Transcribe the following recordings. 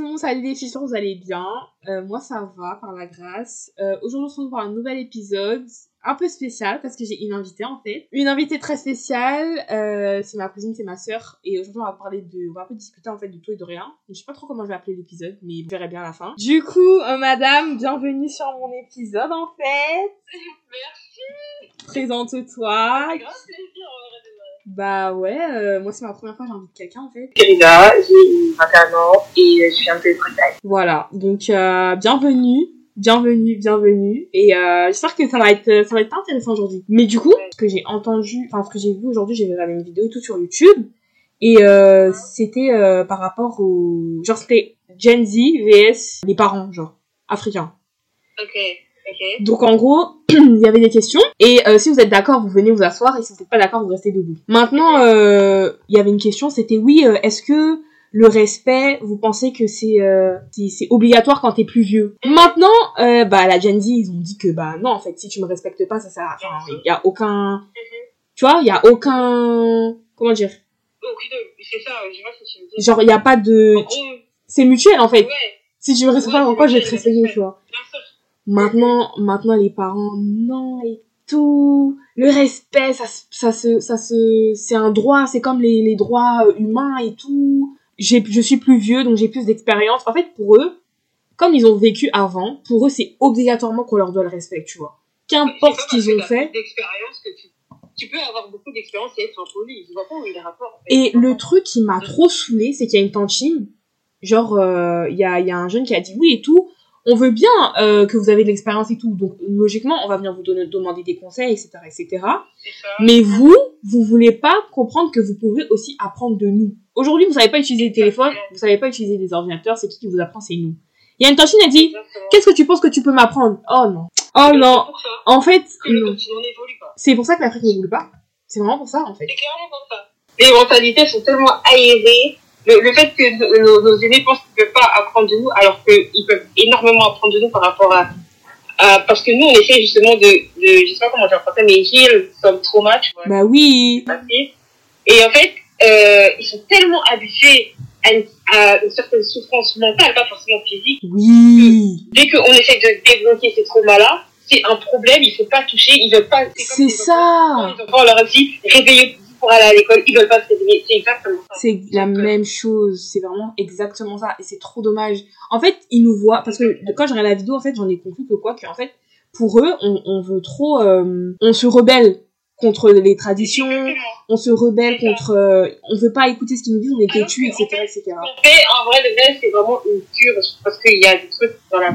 monde, salut les filles, vous allez bien. Euh, moi ça va, par la grâce. Euh, Aujourd'hui on se retrouve pour un nouvel épisode, un peu spécial parce que j'ai une invitée en fait. Une invitée très spéciale, euh, c'est ma cousine, c'est ma sœur. Et aujourd'hui on va parler de, on va un peu discuter en fait de tout et de rien. Je sais pas trop comment je vais appeler l'épisode, mais vous verrez bien à la fin. Du coup, euh, madame, bienvenue sur mon épisode en fait. Merci. Présente-toi. Plaisir Bah ouais, euh, moi c'est ma première fois que j'invite quelqu'un en fait. Kérida, j'ai 21 ans et je viens de Bretagne. Voilà, donc euh, bienvenue, bienvenue, bienvenue. Et euh, j'espère que ça va être ça va être intéressant aujourd'hui. Mais du coup, ce que j'ai entendu, enfin ce que j'ai vu aujourd'hui, j'ai regardé une vidéo et tout sur YouTube. Et euh, c'était euh, par rapport au... Genre c'était Gen Z vs les parents, genre, africains. Ok, ok. Donc en gros, il y avait des questions. Et euh, si vous êtes d'accord, vous venez vous asseoir. Et si vous n'êtes pas d'accord, vous restez debout. Maintenant, euh, il y avait une question, c'était oui, euh, est-ce que le respect, vous pensez que c'est euh, c'est obligatoire quand t'es plus vieux? Maintenant, euh, bah la Gen Z, ils ont dit que bah non, en fait, si tu me respectes pas, ça sert à enfin, il y a aucun... Tu vois, il y a aucun... Comment dire? Genre, il y a pas de... C'est mutuel, en fait. ouais, Si tu me respectes pas, pourquoi je vais te respecter, tu vois? Maintenant, maintenant les parents, non et tout. Le respect, ça, ça se, ça se, c'est un droit, c'est comme les, les droits euh, humains et tout. J'ai, je suis plus vieux, donc j'ai plus d'expérience. En fait, pour eux, comme ils ont vécu avant, pour eux, c'est obligatoirement qu'on leur doit le respect, tu vois. Qu'importe ce qu'ils ont fait. Que tu, tu peux avoir beaucoup d'expérience et être impoli. Je vois pas où il rapports. en fait. Et le truc qui m'a trop saoulé, c'est qu'il y a une tantine, genre, euh, il y, a, il y a un jeune qui a dit oui et tout, on veut bien euh, que vous avez de l'expérience et tout, donc logiquement, on va venir vous donner, demander des conseils, etc., etc. Mais vous, vous voulez pas comprendre que vous pouvez aussi apprendre de nous. Aujourd'hui, vous savez pas utiliser les téléphones, vous savez pas utiliser les ordinateurs, c'est qui qui vous apprend, c'est nous. Il y a une tantine, elle dit, qu'est-ce que tu penses que tu peux m'apprendre? Oh non. Oh non. Pour En fait, le c'est pour ça que l'Afrique n'évolue pas. C'est vraiment pour ça, en fait. C'est clairement comme ça. Les mentalités sont tellement aérées. Le, le fait que nos, nos aînés pensent qu'ils ne peuvent pas apprendre de nous, alors qu'ils peuvent énormément apprendre de nous par rapport à, à- parce que nous, on essaie justement de, de je sais pas comment dire en français, mais heal some trauma, tu vois, Bah oui. Et en fait, euh, ils sont tellement habitués à une, à une certaine souffrance mentale, pas forcément physique. Oui. Dès qu'on essaie de débloquer ces traumas-là, c'est un problème, il faut pas toucher, ils veulent pas. C'est ça. Les enfants, on leur dit, réveillez-vous pour aller à l'école, ils veulent pas se réveiller. C'est exactement ça. C'est la même chose, c'est vraiment exactement ça, et c'est trop dommage. En fait, ils nous voient, parce que quand j'ai regardé la vidéo, en fait, j'en ai conclu que quoi, qu'en fait, pour eux, on, on veut trop, euh, on se rebelle contre les traditions, on se rebelle contre, euh, on veut pas écouter ce qu'ils nous disent, on est têtu, etc., etc. En fait, en vrai, de vrai, c'est vraiment une cure, parce qu'il y a des trucs dans la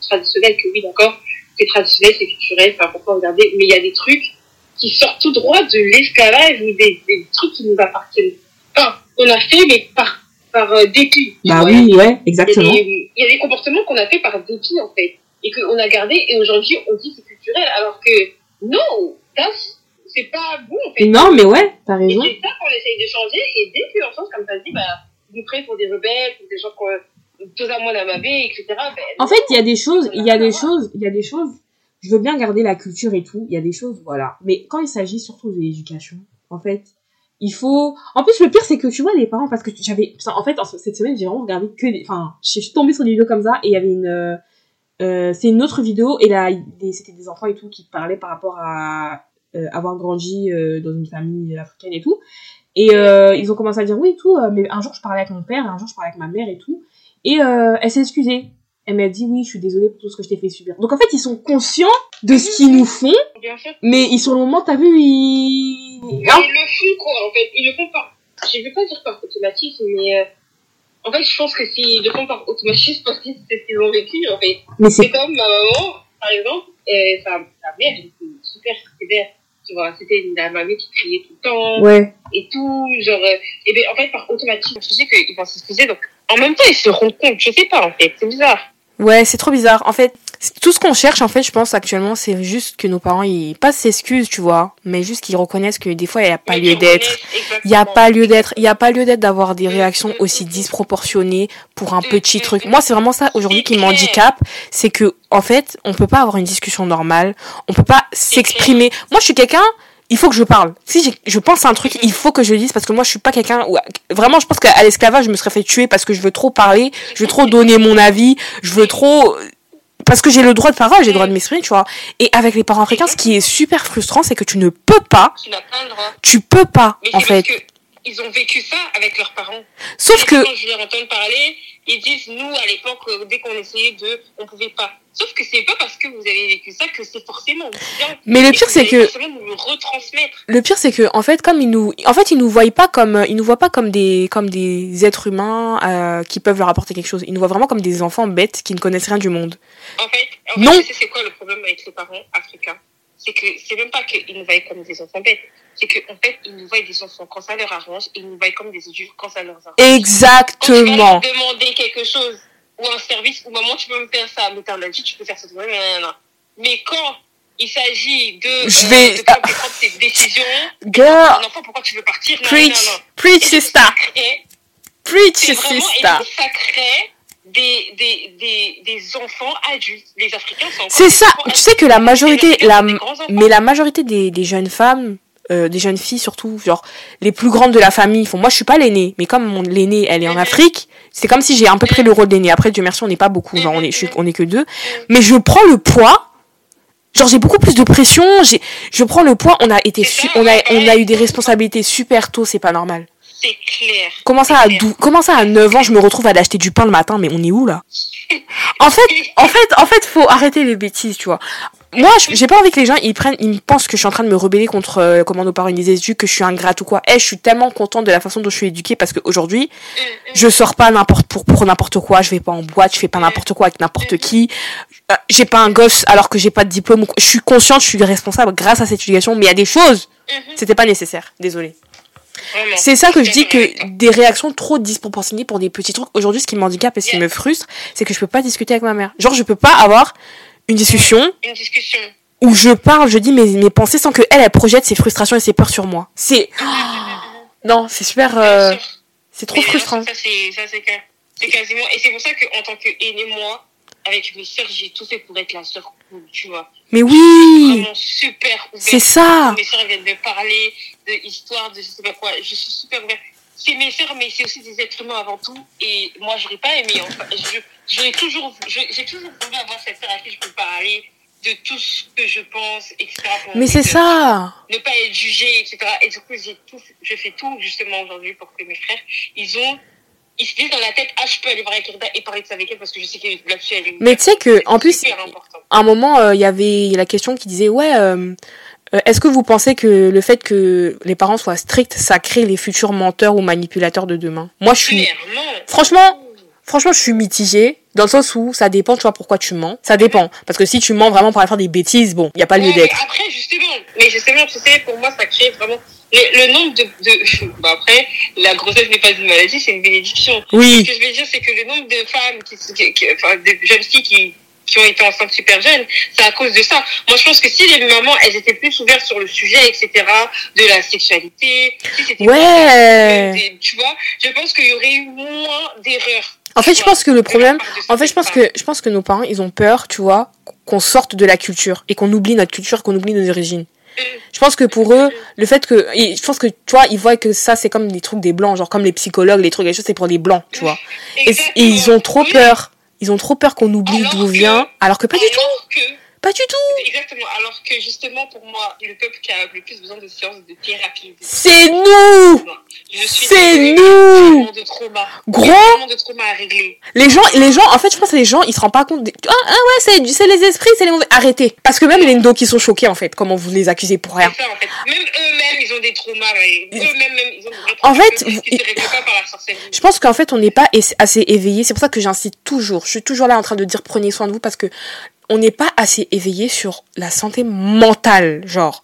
traditionnelle que oui, d'accord, c'est traditionnel, c'est culturel, c'est important de regarder, mais il y a des trucs qui sortent tout droit de l'esclavage ou des, des trucs qui nous appartiennent pas, qu'on a fait, mais par, par euh, dépit. Bah oui, ouais, y, exactement. des, il y a des comportements qu'on a fait par dépit, en fait, et qu'on a gardé, et aujourd'hui, on dit c'est culturel, alors que non, c'est pas bon, en fait. Non, mais ouais, t'as Et raison. c'est ça qu'on essaye de changer, et dès qu'on change, comme tu as dit, bah, vous prêtez pour des rebelles, pour des gens qui ont totalement la etc. Ben, En fait, il y a des choses, il y a des choses, il y a des choses, je veux bien garder la culture et tout, il y a des choses, voilà. Mais quand il s'agit surtout de l'éducation, en fait, il faut, en plus, le pire, c'est que tu vois, les parents, parce que j'avais, en fait, cette semaine, j'ai vraiment regardé que des, enfin, je suis tombée sur des vidéos comme ça, et il y avait une, euh, euh, c'est une autre vidéo, et là, c'était des enfants et tout qui parlaient par rapport à euh, avoir grandi euh, dans une famille africaine et tout. Et euh, ils ont commencé à dire oui et tout, euh, mais un jour je parlais avec mon père, un jour je parlais avec ma mère et tout. Et elle s'est excusée. Elle m'a dit oui, je suis désolée pour tout ce que je t'ai fait subir. Donc en fait, ils sont conscients de ce qu'ils nous font, bien sûr. mais ils sur le moment, t'as vu, ils... Mais Hein ils le font, quoi, en fait. Ils le font par, je vais pas dire par automatisme, mais, euh, en fait, je pense que s'ils le font par automatisme parce que c'est ce qu'ils ont vécu, en fait. Mais C'est comme ma maman, par exemple, et sa, sa mère, elle était super sévère. Tu vois, c'était la mamie qui criait tout le temps. Ouais. et tout, genre, euh, et ben en fait, par automatisme, je sais qu'ils vont s'excuser, donc en même temps, ils se rendent compte, je sais pas, en fait, c'est bizarre. Ouais, c'est trop bizarre. En fait, tout ce qu'on cherche, en fait, je pense actuellement, c'est juste que nos parents, ils pas s'excusent, tu vois, mais juste qu'ils reconnaissent que des fois, il n'y a pas lieu d'être. Il n'y a pas lieu d'être. Il n'y a pas lieu d'être d'avoir des réactions aussi disproportionnées pour un petit truc. Moi, c'est vraiment ça aujourd'hui qui m'handicape, c'est que, en fait, on peut pas avoir une discussion normale, on peut pas s'exprimer. Moi, je suis quelqu'un il faut que je parle. Si je pense à un truc, il faut que je le dise parce que moi je suis pas quelqu'un où vraiment je pense qu'à l'esclavage je me serais fait tuer parce que je veux trop parler, je veux trop donner mon avis, je veux trop parce que j'ai le droit de parole, j'ai le droit de m'exprimer, tu vois. Et avec les parents africains, ce qui est super frustrant, c'est que tu ne peux pas, Tu n'as pas le droit. tu peux pas Mais en fait. parce que ils ont vécu ça avec leurs parents. Sauf Et que Quand je leur entends parler, ils disent, nous, à l'époque, euh, dès qu'on essayait de, on pouvait pas. Sauf que c'est pas parce que vous avez vécu ça que c'est forcément bien. Mais le pire, c'est que- nous le retransmettre. Le pire c'est que en fait comme ils nous en fait ils nous voient pas comme ils nous voient pas comme des comme des êtres humains euh, qui peuvent leur apporter quelque chose. Ils nous voient vraiment comme des enfants bêtes qui ne connaissent rien du monde. En fait, en Non. c'est quoi le problème avec les parents africains? C'est que c'est même pas qu'ils nous voient comme des enfants bêtes. C'est qu'en fait, ils nous voient des enfants quand ça leur arrange et ils nous voient comme des adultes quand ça leur arrange. Quand tu vas Exactement. leur demander quelque chose ou un service ou maman, tu peux me faire ça, mais t'en as dit, tu peux faire ça. Non, non, non, non. Mais quand il s'agit de, Je euh, vais- de prendre, tes décisions, Girl, enfant, pourquoi tu veux partir Non, preach, non, non. preach Et sister, preach C'est vraiment, et sister. ça crée des, des, des, des enfants adultes. Les Africains sont C'est ça. Tu sais que la majorité, la, mais la majorité des, des jeunes femmes, euh, des jeunes filles surtout, genre les plus grandes de la famille, font. Moi, je suis pas l'aînée, mais comme mon l'aînée, elle est en. Afrique, c'est comme si j'ai un peu pris le rôle d'aînée. Après, Dieu merci, on n'est pas beaucoup, genre on est, je on est que deux, mais je prends le poids. Genre j'ai beaucoup plus de pression, j'ai, je prends le poids. On a été, su- on a, on a eu des responsabilités super tôt, c'est pas normal. C'est clair. Comment ça, à 12, comment ça, à 9 ans, je me retrouve à aller acheter du pain le matin, mais on est où, là? En fait, en fait, en fait, faut arrêter les bêtises, tu vois. Moi, j'ai pas envie que les gens, ils prennent, ils pensent que je suis en train de me rebeller contre, euh, comment nos parents ils disaient, que je suis ingrate ou quoi. Eh, je suis tellement contente de la façon dont je suis éduquée parce qu'aujourd'hui, Mm, mm. je sors pas n'importe pour, pour n'importe quoi, je vais pas en boîte, je fais pas n'importe quoi avec n'importe qui. Euh, j'ai pas un gosse alors que j'ai pas de diplôme. Je suis consciente, je suis responsable grâce à cette éducation, mais il y a des choses, Mhm. c'était pas nécessaire. Désolée. C'est ça que je dis que des réactions trop disproportionnées pour des petits trucs. Aujourd'hui, ce qui m'handicape et ce qui me frustre, c'est que je peux pas discuter avec ma mère. Genre, je peux pas avoir une discussion Une discussion. où je parle, je dis mes, mes pensées sans que elle, elle projette ses frustrations et ses peurs sur moi. C'est, non, c'est super, euh, c'est trop Mais frustrant. Ça, c'est, ça, c'est, quasiment. Et c'est pour ça qu'en tant qu'aîné, moi, avec mes sœurs, j'ai tout fait pour être la sœur cool, tu vois. Mais oui, super c'est ça. Mes sœurs viennent de parler de histoire, de je sais pas quoi. Je suis super ouverte. C'est mes sœurs, mais c'est aussi des êtres humains avant tout. Et moi, j'aurais pas aimé. Enfin, je, j'aurais toujours, j'ai toujours voulu avoir cette sœur à qui je peux parler de tout ce que je pense, etc. Mais c'est ça. ne pas être jugé, etc. Et du coup, tout, je fais tout justement aujourd'hui pour que mes frères, ils ont, ils se disent dans la tête, ah, je peux aller voir Ekirda et parler de ça avec elle parce que je sais que là-dessus, elle est Mais tu sais que, en plus, à un moment, euh, il y avait la question qui disait, ouais, euh, est-ce que vous pensez que le fait que les parents soient stricts, ça crée les futurs menteurs ou manipulateurs de demain? Moi, je suis, franchement, franchement, je suis mitigée. Dans le sens où ça dépend, tu vois, pourquoi tu mens. Ça dépend. Parce que si tu mens vraiment pour aller faire des bêtises, bon, il n'y a pas lieu Ouais, mais d'être. après, justement, mais justement, tu sais, pour moi, ça crée vraiment le, le nombre de, de bah après, la grossesse n'est pas une maladie, c'est une bénédiction. Ce Oui, que je veux dire, c'est que le nombre de femmes, qui, qui- qui- enfin, de jeunes filles qui, qui ont été enceintes super jeunes, c'est à cause de ça. Moi, je pense que si les mamans, elles étaient plus ouvertes sur le sujet, etc., de la sexualité, si c'était Ouais. des- tu vois, je pense qu'il y aurait eu moins d'erreurs. En fait, je pense que le problème, en fait, je pense que, je pense que nos parents, ils ont peur, tu vois, qu'on sorte de la culture et qu'on oublie notre culture, qu'on oublie nos origines. Je pense que pour eux, le fait que, je pense que, tu vois, ils voient que ça, c'est comme des trucs des blancs, genre comme les psychologues, les trucs, les choses, c'est pour les blancs, tu vois. Et, et ils ont trop peur. Ils ont trop peur qu'on oublie d'où vient, alors que pas du tout, pas du tout. exactement, alors que justement, pour moi, le peuple qui a le plus besoin de sciences, de thérapie, de C'est nous! C'est nous! tellement de trauma. Gros! De trauma à régler. Les gens, les gens, en fait, je pense que les gens, ils se rendent pas compte. Ah, ah ouais, c'est, c'est les esprits, c'est les mauvais. Arrêtez. Parce que même les endos qui sont choqués, en fait, comment vous les accusez pour rien. Ça, en fait. Même eux-mêmes, ils ont des traumas. ouais. Eux-mêmes, même, ils ont des vrais En fait, vous- pas par la. Je pense qu'en fait, on n'est pas assez éveillé. C'est pour ça que j'incite toujours. Je suis toujours là en train de dire prenez soin de vous parce que on n'est pas assez éveillé sur la santé mentale, genre.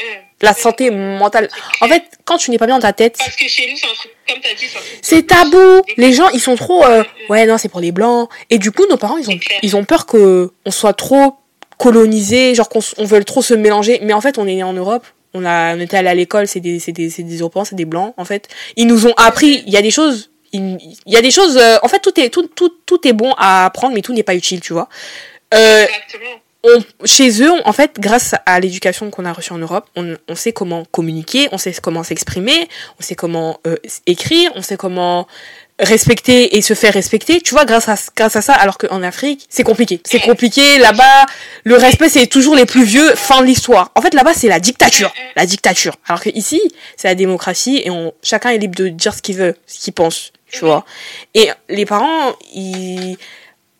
Hum. La santé mentale. En fait, quand tu n'es pas bien dans ta tête, Parce que chez nous, c'est un truc, comme t'as dit, c'est tabou. Les gens, ils sont trop, euh, ouais, non, c'est pour les blancs. Et du coup, nos parents, ils ont, ils ont peur que on soit trop colonisé, genre qu'on on veut trop se mélanger. Mais en fait, on est né en Europe. On a, on était allé à l'école, c'est des, c'est des, c'est des Européens, c'est des blancs, en fait. Ils nous ont appris, il y a des choses, il, il y a des choses, euh, en fait, tout est, tout, tout, tout est bon à apprendre, mais tout n'est pas utile, tu vois. Euh, on, chez eux, en fait, grâce à l'éducation qu'on a reçue en Europe, on, on sait comment communiquer, on sait comment s'exprimer, on sait comment euh, écrire, on sait comment respecter et se faire respecter, tu vois, grâce à, grâce à ça, alors qu'en Afrique, c'est compliqué. C'est compliqué, là-bas, le respect, c'est toujours les plus vieux, fin de l'histoire. En fait, là-bas, c'est la dictature. La dictature. Alors que ici, c'est la démocratie et on, chacun est libre de dire ce qu'il veut, ce qu'il pense, tu vois. Et les parents, ils,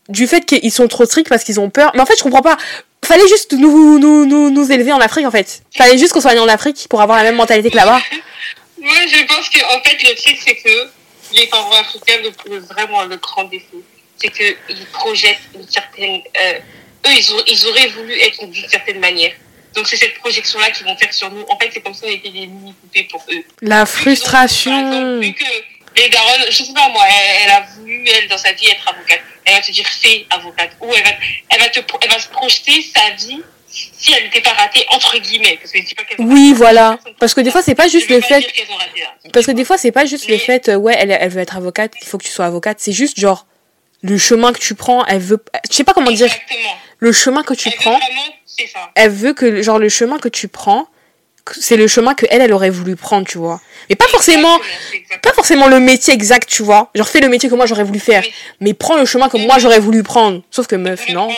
du fait qu'ils sont trop stricts parce qu'ils ont peur. Mais en fait, je comprends pas. Fallait juste nous, nous, nous, nous élever en Afrique, en fait. Fallait juste qu'on soit né en Afrique pour avoir la même mentalité que là-bas. Moi, je pense que, en fait, le truc, c'est que les parents africains, le, vraiment le grand défaut, c'est qu'ils projettent une certaine. Euh, eux, ils, ils, auraient voulu être d'une certaine manière. Donc, c'est cette projection-là qu'ils vont faire sur nous. En fait, c'est comme ça qu'on était des mini-poupées pour eux. La frustration. Vu que les daronnes, je sais pas moi, elle, a voulu, elle, dans sa vie, être avocate. Elle va te dire, fais avocate. Ou elle va, elle va, te, elle va se projeter sa vie si elle n'était pas ratée entre guillemets. Parce que je dis pas oui voilà. parce que des fois c'est pas juste le fait parce que des fois c'est pas juste le fait euh, ouais elle, elle veut être avocate il faut que tu sois avocate. C'est juste genre le chemin que tu prends elle veut je sais pas comment dire. Le chemin que tu prends elle veut que genre le chemin que tu prends c'est le chemin que elle, elle aurait voulu prendre, tu vois. Mais pas forcément, pas forcément le métier exact, tu vois. Genre fais le métier que moi j'aurais voulu faire, mais prends le chemin que moi j'aurais voulu prendre. Sauf que meuf, non.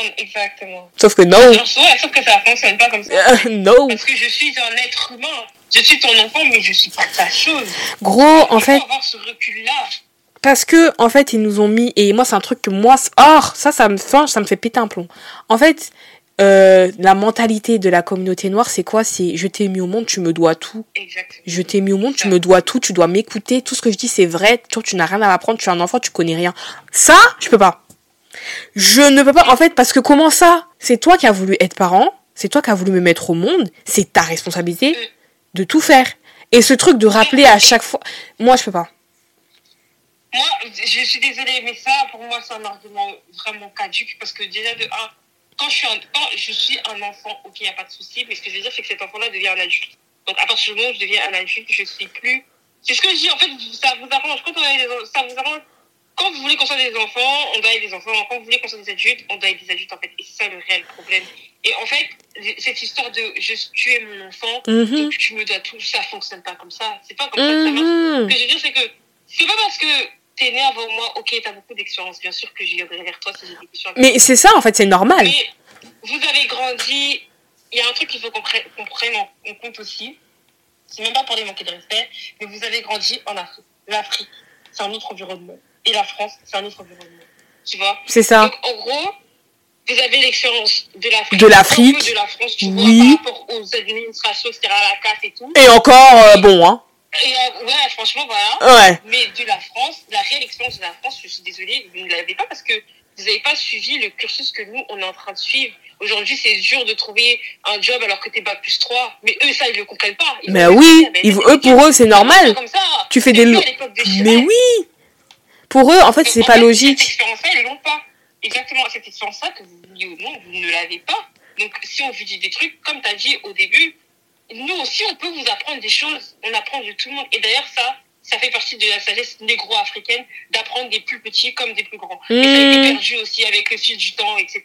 Sauf que non. sauf que ça fonctionne pas comme ça. Euh, non. Parce que je suis un être humain. Je suis ton enfant, mais je suis pas ta chose. Gros, en fait. avoir ce recul-là. Parce que, en fait, ils nous ont mis, et moi, c'est un truc que moi, or, ça, ça me, ça me fait péter un plomb. En fait, euh, la mentalité de la communauté noire, c'est quoi? C'est je t'ai mis au monde, tu me dois tout. Exactement. Je t'ai mis au monde, tu me dois tout, tu dois m'écouter, tout ce que je dis c'est vrai, toi tu n'as rien à m'apprendre, tu es un enfant, tu connais rien. Ça, je peux pas. Je ne peux pas, en fait, parce que comment ça? C'est toi qui as voulu être parent, c'est toi qui as voulu me mettre au monde, c'est ta responsabilité mm. de tout faire. Et ce truc de rappeler à chaque fois, moi je peux pas. Moi, je suis désolée, mais ça, pour moi, c'est un argument vraiment caduque, parce que déjà de 1, quand je suis un, quand je suis un enfant, ok, il n'y a pas de souci, mais ce que je veux dire, c'est que cet enfant-là devient un adulte. Donc, à partir du moment où je deviens un adulte, je ne suis plus. C'est ce que je dis, en fait, ça vous arrange. Quand, on a des, ça vous arrange. quand vous voulez qu'on soit des enfants, on doit être des enfants. Quand vous voulez qu'on soit des adultes, on doit être des adultes, en fait. Et c'est ça le réel problème. Et en fait, cette histoire de je, tu es mon enfant, mm donc tu me dois tout, ça fonctionne pas comme ça. C'est pas comme ça que ça marche. Mhm. Ce que je veux dire, c'est que c'est pas parce que t'es né avant moi, ok, t'as beaucoup d'expérience, bien sûr que je viendrai vers toi si j'ai des questions. Mais c'est ça, en fait, c'est normal. Mais vous avez grandi. Il y a un truc qu'il faut qu'on prenne en compte aussi. C'est même pas pour les manquer de respect, mais vous avez grandi en Afrique. L'Afrique, c'est un autre environnement. Et la France, c'est un autre environnement. Tu vois? C'est ça. Donc, en gros, vous avez l'expérience de l'Afrique. De l'Afrique. De la France, tu oui. vois, par rapport aux administrations, etc., à la casse et tout. Et encore, euh, bon, hein. Et, euh, ouais, franchement, voilà. Ouais. Mais de la France, la réelle expérience de la France, je suis désolée, vous ne l'avez pas parce que vous n'avez pas suivi le cursus que nous, on est en train de suivre. Aujourd'hui, c'est dur de trouver un job alors que t'es pas plus 3. Mais eux, ça, ils le comprennent pas. Ils mais oui, ils, eux, pour eux, c'est normal. Tu fais des... Mais oui Pour eux, en fait, c'est pas logique. Cette expérience-là, ils l'ont pas. Exactement, cette expérience-là, que vous vouliez ou non, vous ne l'avez pas. Donc, si on vous dit des trucs, comme tu as dit au début, nous aussi, on peut vous apprendre des choses. On apprend de tout le monde. Et d'ailleurs, ça, ça fait partie de la sagesse négro-africaine d'apprendre des plus petits comme des plus grands. Et ça a été Mmh. perdu aussi avec le fil du temps, etc.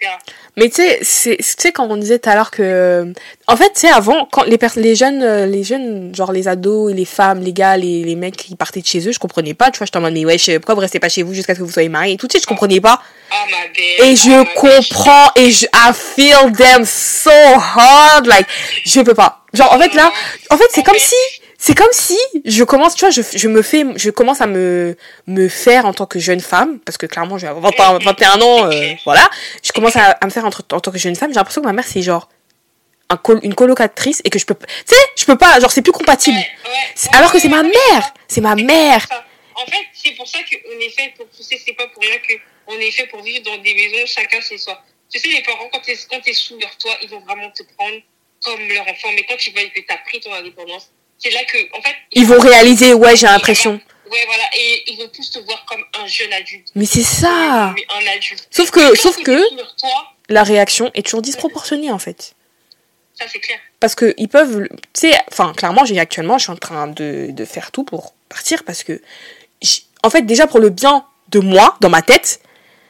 Mais tu sais, c'est- tu sais, quand on disait tout à l'heure que. En fait, tu sais, avant, quand les, les jeunes, euh, les jeunes, genre les ados, les femmes, les gars, les, les mecs qui partaient de chez eux, je comprenais pas, tu vois, j'étais en mode, mais wesh, pourquoi vous restez pas chez vous jusqu'à ce que vous soyez mariés et tout, tu sais, je comprenais pas. Ah, ma belle. Et ah, je ma comprends, et je, I feel them so hard, like, je peux pas. Genre, en fait, là, en fait, c'est comme si, c'est comme si je commence, tu vois, je, je me fais, je commence à me, me faire en tant que jeune femme, parce que clairement, j'ai 20 21 ans, euh, voilà. Je commence à, à me faire en, en tant que jeune femme, j'ai l'impression que ma mère, c'est genre, un col- une colocatrice et que je peux, tu sais, je peux pas, genre, c'est plus compatible. Ouais, ouais, C'est- ouais, Alors que c'est ma mère, c'est ma mère. En fait, c'est pour ça qu'on est fait pour pousser, c'est pas pour rien qu'on est fait pour vivre dans des maisons chacun chez soi. Tu sais, les parents, quand t'es, quand t'es sous leur toit, ils vont vraiment te prendre comme leur enfant. Mais quand ils voient que t'as pris ton indépendance, c'est là que, en fait. Ils vont réaliser, ouais, j'ai l'impression. Ouais, voilà. Et ils vont plus te voir comme un jeune adulte. Mais c'est ça. Mais un adulte. Sauf que, sauf que, la réaction est toujours disproportionnée, en fait. ça, c'est clair. parce que ils peuvent tu sais enfin clairement j'ai actuellement je suis en train de, de faire tout pour partir parce que en fait déjà pour le bien de moi dans ma tête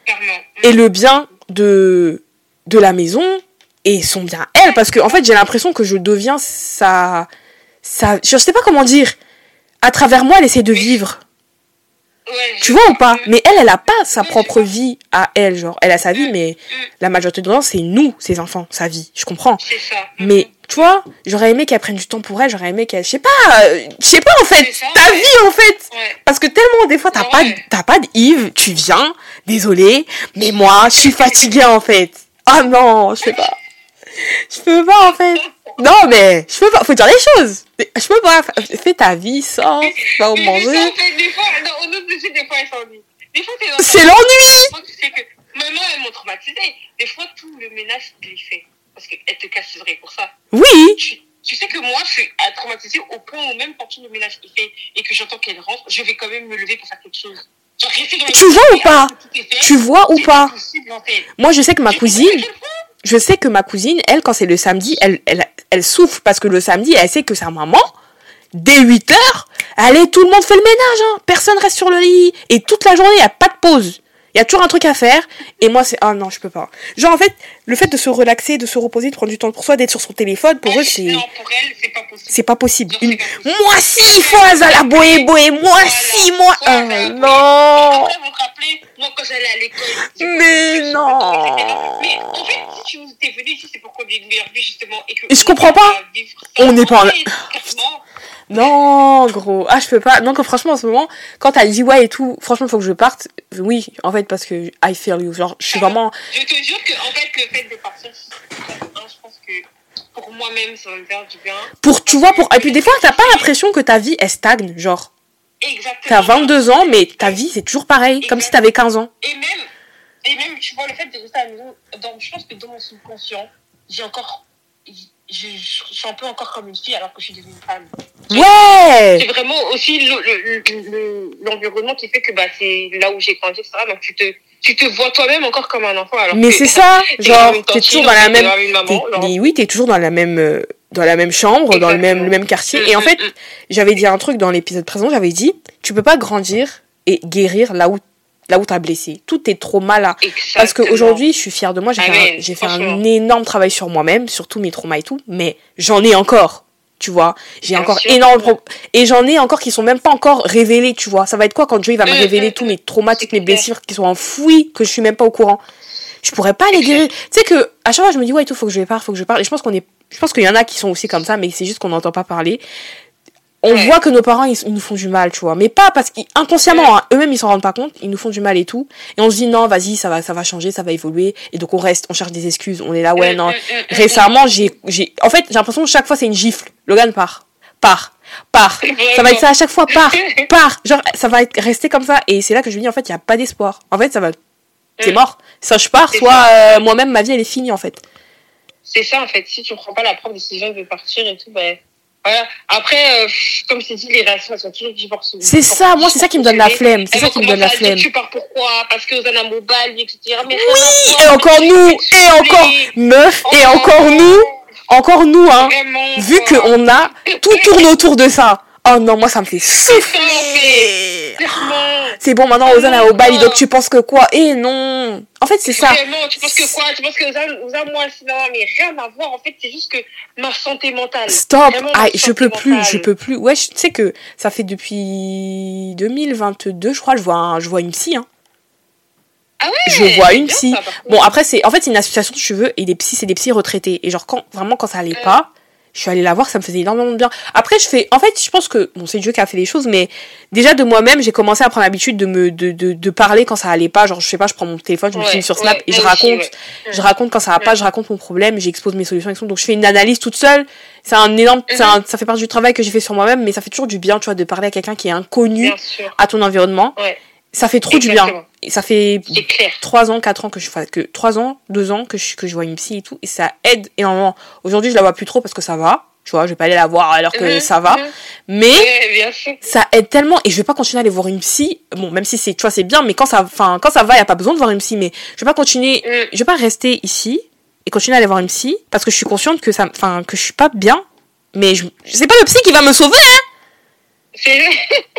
Clairement. et le bien de de la maison et sont bien elles parce que en fait j'ai l'impression que je deviens ça ça je sais pas comment dire. À travers moi elle essaie de vivre. Ouais, tu vois ou pas? mais elle elle a pas sa propre vie à elle genre. Elle a sa vie mais Mm. la majorité du temps c'est nous ses enfants sa vie. Je comprends. C'est ça. mais tu vois j'aurais aimé qu'elle prenne du temps pour elle j'aurais aimé qu'elle je sais pas euh, je sais pas en fait. Ça, ta ouais. vie en fait. Ouais. parce que tellement des fois t'as pas t'as pas de Yves tu viens désolé mais moi je suis fatiguée en fait. Ah non je peux pas. Je peux pas en fait non mais je peux pas faut dire les choses je peux pas fais ta vie sors va au manger des fois, non, on oublie aussi, des fois, elle s'ennuie. Des fois, t'es dans c'est l'ennui tu sais que maman, elles m'ont traumatisée. Des fois, tout le ménage, l'ai fait. Parce qu'elle te casse pour ça. oui Tu, tu sais que moi, je suis traumatisée au point où même quand tout le ménage est fait et que j'entends qu'elle rentre, je vais quand même me lever pour faire quelque chose. Genre, Tu vois ou pas? tu vois ou pas? moi je sais que ma Tu cousine je sais que ma cousine, elle, quand c'est le samedi, elle, elle, elle souffre parce que le samedi, elle sait que sa maman, dès 8 heures, allez, tout le monde fait le ménage, hein. Personne reste sur le lit. Et toute la journée, il a pas de pause. Il y a toujours un truc à faire. Et moi, c'est, ah non, je peux pas. Genre, en fait, le fait de se relaxer, de se reposer, de prendre du temps pour soi, d'être sur son téléphone, pour eux, c'est, Non, pour elle, c'est pas possible. c'est pas possible. Une- moi si, il faut à la boé boé, moi Voilà. si, moi, ah, non. Après, vous vous rappelez, moi, quand j'allais à l'école. Mais non. Mais en fait, si tu t'es venu ici, c'est pour qu'on ait une meilleure vie, justement. Et que Et je comprends pas. On n'est pas en-. Non, gros. Ah, je peux pas. Donc, franchement, en ce moment, quand t'as dit ouais et tout, franchement, faut que je parte. Oui, en fait, parce que I feel you. Genre, je suis vraiment. Je te jure que, en fait, le fait de partir, je pense que pour moi-même, ça va me faire du bien. Pour, tu vois, pour. Et puis, des fois, t'as pas l'impression que ta vie, elle stagne. Genre, Exactement. t'as 22 ans, mais ta vie, c'est toujours pareil. Comme si t'avais 15 ans. Et même, et même, tu vois, le fait de rester à la maison, dans, je pense que dans mon subconscient, j'ai encore. Je, je suis un peu encore comme une fille alors que je suis devenue une femme. Ouais! C'est vraiment aussi le- le- le- le- l'environnement qui fait que bah, c'est là où j'ai grandi, etc. Donc tu te, tu te vois toi-même encore comme un enfant. Alors Mais que c'est ça. Genre, t'es toujours dans la même. maman, mais oui, t'es toujours dans la même. euh, Dans la même chambre, dans le même, le même quartier. Mm, Et en mm, fait, mm. j'avais dit un truc dans l'épisode présent, j'avais dit, tu peux pas grandir et guérir là où, là où t'as blessé. Tout est trop mal là. Parce Exactement. qu'aujourd'hui, je suis fière de moi. J'ai fait, un- fait énorme travail sur moi-même, sur tous mes traumas et tout. Mais j'en ai encore, tu vois. J'ai encore sûr. Et j'en ai encore qui sont même pas encore révélés, tu vois. Ça va être quoi quand Joey va me Mm, révéler mm, tous mm. mes traumas, toutes mes blessures qui sont enfouies, que je suis même pas au courant. Je pourrais pas les guérir. Tu sais que, à chaque fois, je me dis, ouais, il faut que je parte, faut que je parte. Et je pense qu'on est, je pense qu'il y en a qui sont aussi comme ça, mais c'est juste qu'on n'entend pas parler. On Ouais. voit que nos parents, ils, ils nous font du mal, tu vois. Mais pas parce qu'inconsciemment, hein, eux-mêmes, ils s'en rendent pas compte, ils nous font du mal et tout. Et on se dit, non, vas-y, ça va, ça va changer, ça va évoluer. Et donc, on reste, on cherche des excuses. On est là, ouais, Mm, non. mm, mm, Récemment, j'ai, j'ai, en fait, j'ai l'impression que chaque fois, c'est une gifle. Logan part. Part. Part. Ça va être ça à chaque fois. Part. Part. Genre, ça va être resté comme ça. Et c'est là que je me dis, en fait, il y a pas d'espoir. En fait, ça va, c'est mort. Soit je pars, soit, euh, moi-même, ma vie, elle est finie, en fait. C'est ça, en fait. Si tu prends pas la propre décision de partir et tout, ben. Voilà. Après, euh, comme c'est dit, les relations, elles sont toujours divorcées. C'est ça, moi, c'est ça qui me donne la flemme. C'est ça qui me donne la flemme. Tu pars pourquoi Parce que avez mobile, etc. Mais Oui, et encore nous, et encore, meuf, et encore nous, encore nous, hein. Vraiment. Vu qu'on a, tout tourne autour de ça. Oh non, moi, ça me fait souffler. C'est bon, maintenant, Ozan a au bail, donc tu penses que quoi? Eh non. En fait, c'est ça. Vraiment, tu penses que quoi? Tu penses que Ozan, Ozan, moi, non, mais rien à voir. En fait, c'est juste que ma santé mentale. Stop. Vraiment, Ah, je peux plus, je peux plus. Ouais, tu sais que ça fait depuis 2022, je crois, je vois, un- je vois une psy, hein. Ah ouais? Je vois une psy. ça. Bon, après, c'est, en fait, c'est une association de cheveux et les psys, c'est des psys retraités. Et genre, quand, vraiment, quand ça allait pas, je suis allée la voir, ça me faisait énormément de bien. Après, je fais, en fait, je pense que, bon, c'est Dieu qui a fait les choses, mais déjà de moi-même, j'ai commencé à prendre l'habitude de me, de, de, de parler quand ça allait pas. Genre, je sais pas, je prends mon téléphone, je me filme sur Snap ouais, et je raconte, ouais. je raconte quand ça va pas, je raconte mon problème, j'expose mes solutions et tout. Donc, je fais une analyse toute seule. C'est un énorme, c'est un- ça fait partie du travail que j'ai fait sur moi-même, mais ça fait toujours du bien, tu vois, de parler à quelqu'un qui est inconnu à ton environnement. Ouais. Ça fait trop du bien. Et ça fait. 3 ans, 4 ans que je enfin, que 3 ans, 2 ans que je, que je vois une psy et tout et ça aide énormément. Aujourd'hui, je la vois plus trop parce que ça va. Tu vois, je vais pas aller la voir alors que Mhm, ça va. mhm. Mais ça aide tellement et je vais pas continuer à aller voir une psy. Bon, même si c'est tu vois, c'est bien mais quand ça enfin quand ça va, il y a pas besoin de voir une psy mais je vais pas continuer Mm. je vais pas rester ici et continuer à aller voir une psy parce que je suis consciente que ça enfin que je suis pas bien mais je, c'est pas le psy qui va me sauver hein.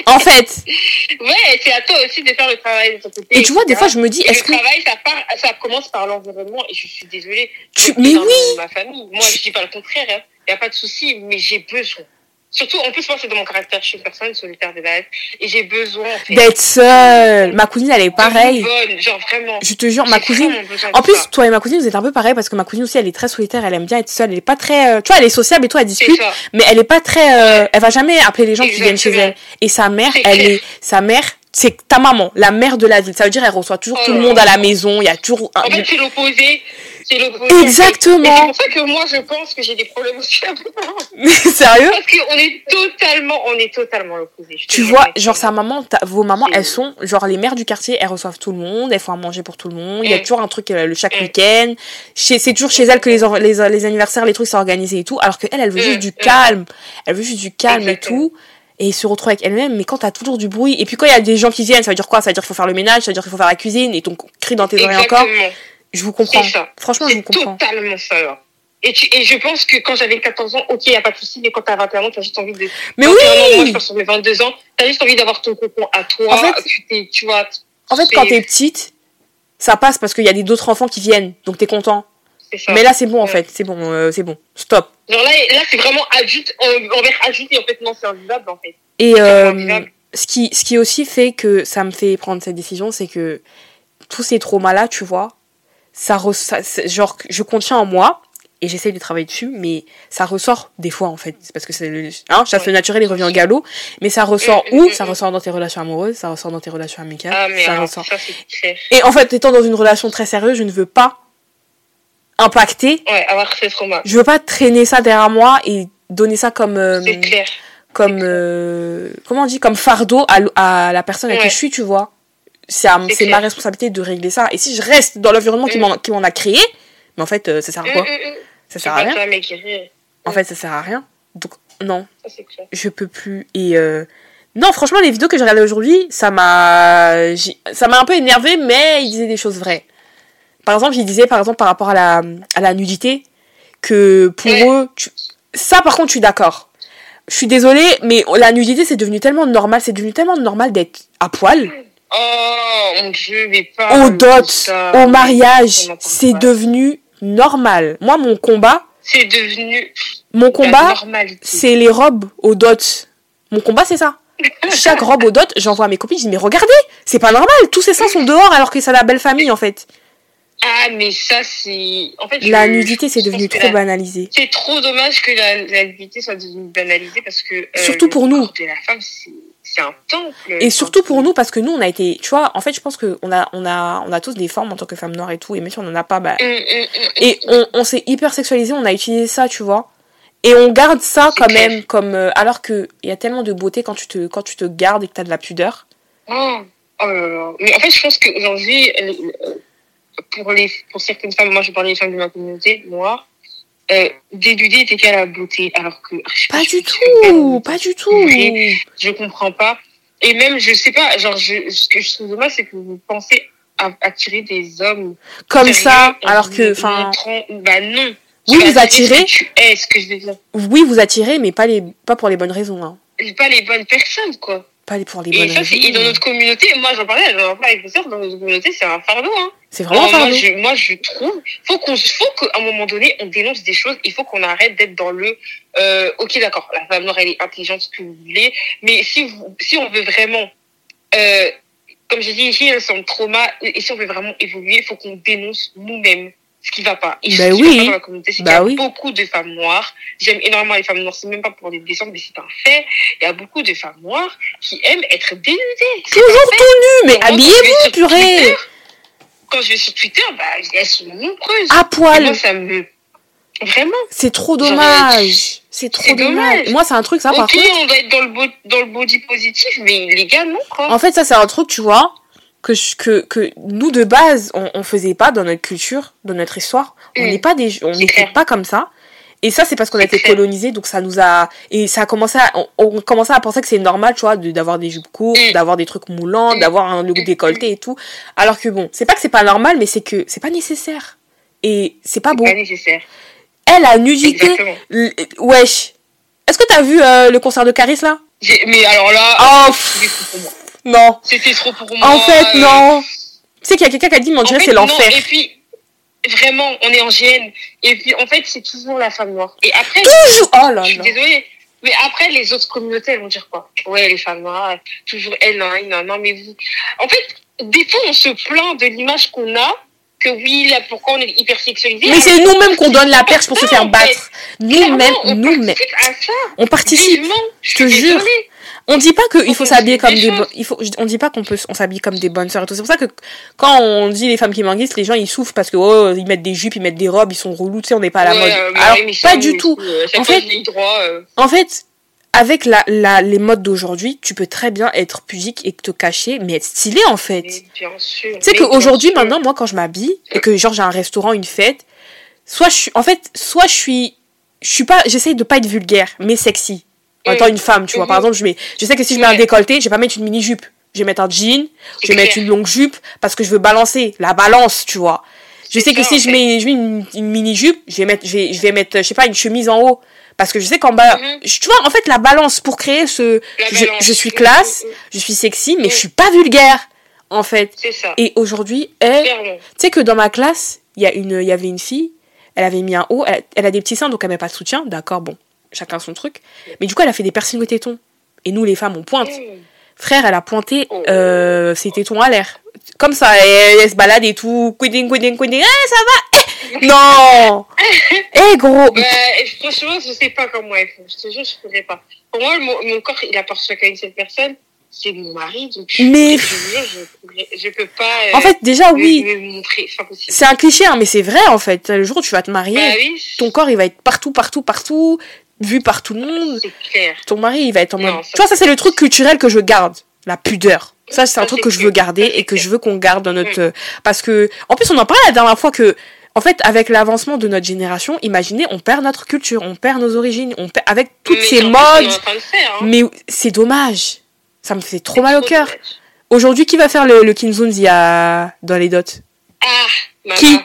En fait. ouais, c'est à toi aussi de faire le travail de ton côté. Et tu vois, des fois, je me dis, est-ce le que. travail, ça, part, ça commence par l'environnement et je suis désolée. Tu- mais oui. Ma famille. Moi, je dis pas le contraire. Il n'y a pas de souci, mais j'ai besoin. Surtout, en plus, moi, c'est de mon caractère. Je suis une personne solitaire de base et j'ai besoin, en fait. D'être seule. Ma cousine, elle est pareille. bonne, genre vraiment. Je te jure, ma cousine. En plus, ça. toi et ma cousine, vous êtes un peu pareil parce que ma cousine aussi, elle est très solitaire, elle aime bien être seule, elle est pas très, euh, tu vois, elle est sociable et tout, elle discute, mais elle est pas très, euh, elle va jamais appeler les gens qui viennent chez elle. Et sa mère, elle clair. est, sa mère, c'est ta maman, la mère de la ville. Ça veut dire, elle reçoit toujours Oh tout le là monde à la maison, il y a toujours un... En fait, c'est l'opposé. C'est. Exactement. C'est pour ça que moi, je pense que j'ai des problèmes aussi avec parents. Sérieux? Parce qu'on est totalement, on est totalement l'opposé. Tu vois, genre sa maman, vos mamans, elles sont, genre les mères du quartier, elles reçoivent tout le monde, elles font à manger pour tout le monde, il y a Mm. toujours un truc euh, le chaque Mm. week-end. C'est toujours chez elle que les, les, les anniversaires, les trucs sont organisés et tout, alors que elle, elle veut Mm, juste du mm. calme, elle veut juste du calme Exactement. et tout, et se retrouver avec elle-même. Mais quand t'as toujours du bruit, et puis quand il y a des gens qui viennent, ça veut dire quoi? Ça veut dire qu'il faut faire le ménage, ça veut dire qu'il faut faire la cuisine, et ton crie dans tes oreilles encore. Je vous comprends. Ça. Franchement, je vous comprends. totalement ça. Et, tu, et je pense que quand j'avais 14 ans, ok, y a pas de souci, mais quand t'as 21 ans, t'as juste envie de. Mais 21 ans, moi, je oui pense sur mes 22 ans, t'as juste envie d'avoir ton cocon à toi. En fait- tu, vois. En fait, quand t'es petite, ça passe parce qu'il y a des- d'autres enfants qui viennent, donc t'es content. Ça. Mais là, c'est bon en fait, c'est bon, euh, c'est bon, stop. Genre là, là c'est vraiment adulte en- envers adulte et en fait, non, c'est invivable en fait. Et euh, ce qui ce qui aussi fait que ça me fait prendre cette décision, c'est que tous ces traumas là, tu vois, ça, re- ça- genre je contiens en moi et j'essaye de travailler dessus, mais ça ressort des fois en fait, c'est parce que c'est le hein, chasse Ouais. naturel, il revient au galop, mais ça ressort Mm, mm, où? mm, Ça ressort dans tes relations amoureuses, ça ressort dans tes relations amicales, Ah, mais ça alors, ressort. ça. Et en fait, étant dans une relation très sérieuse, je ne veux pas impacter, Ouais, avoir ces traumas. je veux pas traîner ça derrière moi et donner ça comme euh, C'est clair. comme euh, comment on dit comme fardeau à, la personne avec Ouais. qui je suis tu vois c'est ma responsabilité de régler ça et si je reste dans l'environnement qui Mm. m'en qui m'en a créé mais en fait euh, ça sert à quoi? Hum, hum, hum. ça sert à rien en fait ça sert à rien donc non clair. je peux plus et euh, non franchement les vidéos que j'ai regardées aujourd'hui ça m'a ça m'a un peu énervé mais ils disaient des choses vraies par exemple ils disaient par exemple par rapport à la à la nudité que pour eux tu- ça par contre je suis d'accord je suis désolée mais la nudité c'est devenu tellement normal c'est devenu tellement normal d'être à poil Oh mon dieu, mais pas. au dot au mariage c'est devenu normal moi mon combat C'est devenu. mon combat c'est les robes au dot. Mon combat, c'est ça. Chaque robe au dot, j'envoie à mes copines, je dis, mais regardez, c'est pas normal, tous ces seins sont dehors alors que c'est la belle famille, en fait. Ah, mais ça, c'est. En fait, La je- nudité, c'est devenu trop la- banalisé. C'est trop dommage que la, la nudité soit devenue banalisée parce que. euh, Surtout pour nous. la femme, c'est un temple. Et surtout pour nous, parce que nous, on a été, tu vois, en fait, je pense qu'on a, on a, on a tous des formes en tant que femmes noires et tout, et même si on en a pas, bah, Hum, hum, hum, et on, on s'est hyper sexualisé, on a utilisé ça, tu vois. Et on garde ça quand clair. même, comme, euh, alors que il y a tellement de beauté quand tu te, quand tu te gardes et que t'as de la pudeur. Oh, oh là là. Mais en fait, je pense qu'aujourd'hui, pour, les, pour certaines femmes, moi je parlais des femmes de ma communauté noire, euh, dénudé est égal à la beauté. Alors que. Pas du tout, pas du tout. Je comprends pas. Et même, je sais pas, genre, je, ce que je trouve dommage, c'est que vous pensez à attirer des hommes. Comme ça, alors que, enfin, Bah non. Oui, Tu vous attirez. que tu es, ce que je veux dire? oui, vous attirez, mais pas les, pas pour les bonnes raisons, hein. Pas les bonnes personnes, quoi. Pas les- pour les Et bonnes ça, c'est, raisons. et dans notre communauté, moi j'en parlais, j'en parlais avec mes soeurs, dans notre communauté, c'est un fardeau, hein. C'est vraiment Alors, fardeau. je, moi, je trouve, faut qu'on, faut qu'à un moment donné, on dénonce des choses. Il faut qu'on arrête d'être dans le, euh, ok, d'accord, la femme noire, elle est intelligente, ce que vous voulez, mais si vous, si on veut vraiment, euh, comme j'ai dit ici, son trauma, et si on veut vraiment évoluer, il faut qu'on dénonce nous-mêmes ce qui va pas. Et Bah ce qui oui. va pas dans la communauté, c'est Bah qu'il y a oui. beaucoup de femmes noires. J'aime énormément les femmes noires, c'est même pas pour les descendre, mais c'est un fait. Il y a beaucoup de femmes noires qui aiment être dénudées. C'est Toujours tout nu, mais habillez-vous, purée. Twitter, Quand je vais sur Twitter, bah, elles sont nombreuses. À poil. moi, ça me. Vraiment. C'est trop dommage. C'est trop dommage. dommage. Moi, c'est un truc, ça, par ok, contre. on doit être dans le, dans le body positif, mais les gars, non, quoi. En fait, ça, c'est un truc, tu vois, que, je- que, que nous, de base, on, on faisait pas dans notre culture, dans notre histoire. On Mm. n'est pas des, on C'est n'était pas comme ça. Et ça, c'est parce qu'on a été clair. colonisé, donc ça nous a, et ça a commencé à, on, on commençait à penser que c'est normal, tu vois, de- d'avoir des jupes courtes, Mm. d'avoir des trucs moulants, Mm. d'avoir un look décolleté et tout. Alors que bon, c'est pas que c'est pas normal, mais c'est que c'est pas nécessaire. Et c'est pas beau. Pas nécessaire. Elle, la nudité, l- wesh. Est-ce que t'as vu euh, le concert de Caris là? Mais alors là, Oh. Non. C'était trop pour moi. En fait, non. Tu sais qu'il y a quelqu'un qui a dit, mais on dirait c'est non, l'enfer. Et puis, vraiment, on est en GN. Et puis, en fait, c'est toujours la femme noire. Et après, Toujours. Oh là je suis là. désolée. Mais après, les autres communautés, elles vont dire quoi? Ouais, les femmes noires, toujours elles, non, non, non, mais vous. En fait, des fois, on se plaint de l'image qu'on a, que oui, là, pourquoi on est hyper sexualisé. Mais c'est nous-mêmes qu'on donne la perche pour se faire battre. Nous-mêmes, on nous-mêmes. participe à ça. On participe. Je te jure. On dit pas qu'il faut s'habiller comme des des, choses. bo- il faut, on dit pas qu'on peut, on s'habille comme des bonnes sœurs et tout. C'est pour ça que quand on dit les femmes qui manguissent, les gens ils souffrent parce que oh, ils mettent des jupes, ils mettent des robes, ils sont relous, tu sais, on n'est pas à la Ouais, mode. euh, mais Alors pas du tout. euh, En fait- droit, euh, En fait, avec la, la, les modes d'aujourd'hui, tu peux très bien être pudique et te cacher, mais être stylé en fait. Tu sais qu'aujourd'hui, maintenant, moi, quand je m'habille et que genre j'ai un restaurant, une fête, soit je suis, en fait, soit je suis, je suis pas, j'essaye de pas être vulgaire, mais sexy. En étant une femme, tu vois. Par exemple, je mets, je sais que si je mets un décolleté, je vais pas mettre une mini jupe. Je vais mettre un jean, je vais mettre une longue jupe parce que je veux balancer la balance, tu vois. Je sais que si je mets, je mets une, une mini jupe, je vais mettre, je vais, je vais mettre, je sais pas, une chemise en haut. Parce que je sais qu'en bas, Mhm. je- tu vois, en fait, la balance pour créer ce, je, je suis classe, mm, mm. je suis sexy, mais Mm. je suis pas vulgaire, en fait. C'est ça. Et aujourd'hui, elle, tu sais que dans ma classe, il y, a une- il y avait une fille, elle avait mis un haut, elle, elle a des petits seins, donc elle met pas de soutien, d'accord, bon, chacun son truc. Mais du coup, elle a fait des piercings au téton. Et nous, les femmes, on pointe. Frère, elle a pointé Oh. euh, ses tétons à l'air. Comme ça, elle, elle se balade et tout. Quiding, quiding, quiding. Eh, ça va? Eh, Non Eh, gros Bah, franchement, je sais pas comment elles font. Je te jure, je pourrais pas. Pour moi, mon, mon corps, il appartient qu'à une seule personne. C'est mon mari. Donc, je- Mais- je, je, peux pas. euh, En fait, déjà, me- oui, Me. C'est un cliché, hein, mais c'est vrai, en fait. Le jour où tu vas te marier, Bah oui. ton corps, il va être partout, partout, partout, vu par tout le monde. Clair. ton mari, il va être en mode. tu vois, ça, c'est le truc culturel que je garde. La pudeur. Ça, c'est un Ça, truc que je veux garder Ça, et que clair. je veux qu'on garde dans notre. Euh, Parce que, en plus, on en parlait la dernière fois que, en fait, avec l'avancement de notre génération, imaginez, on perd notre culture, on perd nos origines, on perd, avec toutes Mais ces modes. faire, hein. Mais c'est dommage. Ça me fait trop mal au cœur. Aujourd'hui, qui va faire le, le Kinzunzi à... dans les dots Ah, maman. Qui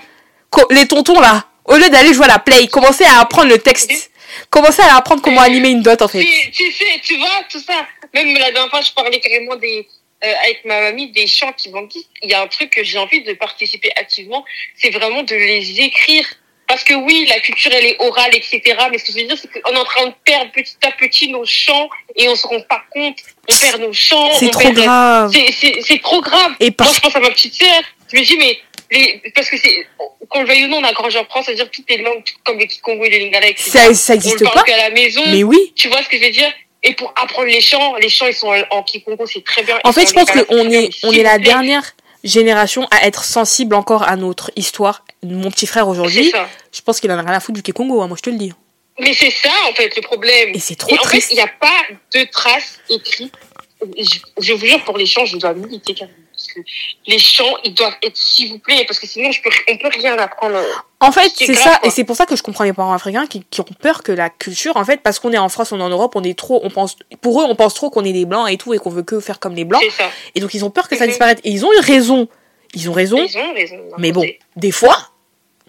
Les tontons, là. Au lieu d'aller jouer à la play, commencez à apprendre le texte. Commencez à apprendre comment animer une dot, en fait. Tu, tu sais, tu vois, tout ça. Même la dernière fois, je parlais carrément des, euh, avec ma mamie des chants qui vont dire. Il y a un truc que j'ai envie de participer activement, c'est vraiment de les écrire. Parce que oui, la culture, elle est orale, etc. Mais ce que je veux dire, c'est qu'on est en train de perdre petit à petit nos chants et on se rend pas compte. On perd nos chants. C'est trop perd- grave. C'est, trop grave. Et Moi, par... je pense à ma petite sœur. Je me dis, mais les, parce que c'est, qu'on le veuille ou non, on a grandi en France, c'est-à-dire toutes les langues, comme le Kikongo et le Lingala, etc. Ça, ça on existe le parle pas qu'à la maison. Mais oui. Tu vois ce que je veux dire? Et pour apprendre les chants, les chants ils sont en, en Kikongo, c'est très bien. En fait, je pense qu'on est, on est la dernière génération à être sensible encore à notre histoire. Mon petit frère aujourd'hui, je pense qu'il en a rien à foutre du Kikongo, hein, moi je te le dis. Mais c'est ça en fait le problème. Et c'est trop Et en fait, il n'y a pas de traces écrites. Je, je vous jure, pour les chants, je dois militer carrément. Que les chants, ils doivent être, s'il vous plaît, parce que sinon, je peux, on peut rien apprendre. En fait, C'est ça, quoi. et c'est pour ça que je comprends les parents africains qui, qui ont peur que la culture, en fait, parce qu'on est en France, on est en Europe, on est trop, on pense, pour eux, on pense trop qu'on est des blancs et tout, et qu'on veut que faire comme les blancs. Ça. Et donc, ils ont peur que ça Mhm. disparaisse. Et ils ont eu raison. Ils ont raison. Ils ont raison. d'un Mais bon, des fois,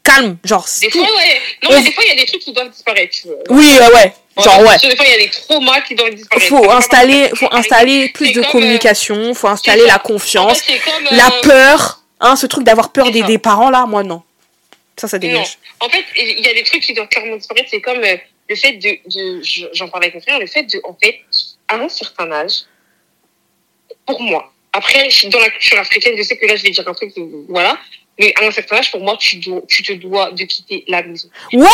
calme, genre, Des tout- fois, ouais. Non, mais des fois, il y a des trucs qui doivent disparaître. tu vois. Oui, ouais, ouais. Genre, ouais. Des fois, il y a des traumas qui doivent disparaître. Faut installer, faut installer plus de euh, communication, faut installer la confiance, comme, la euh, peur, hein, ce truc d'avoir peur des, des parents là, moi non. Ça, ça Non. dégage. En fait, il y a des trucs qui doivent clairement disparaître. C'est comme euh, le fait de, de je- j'en parlais avec mon frère, le fait de, en fait, à un certain âge, pour moi, après, je suis dans la culture africaine, je sais que là, je vais dire un truc, euh, voilà. Mais à un certain âge, pour moi, tu, dois, tu te dois de quitter la maison. Ouais,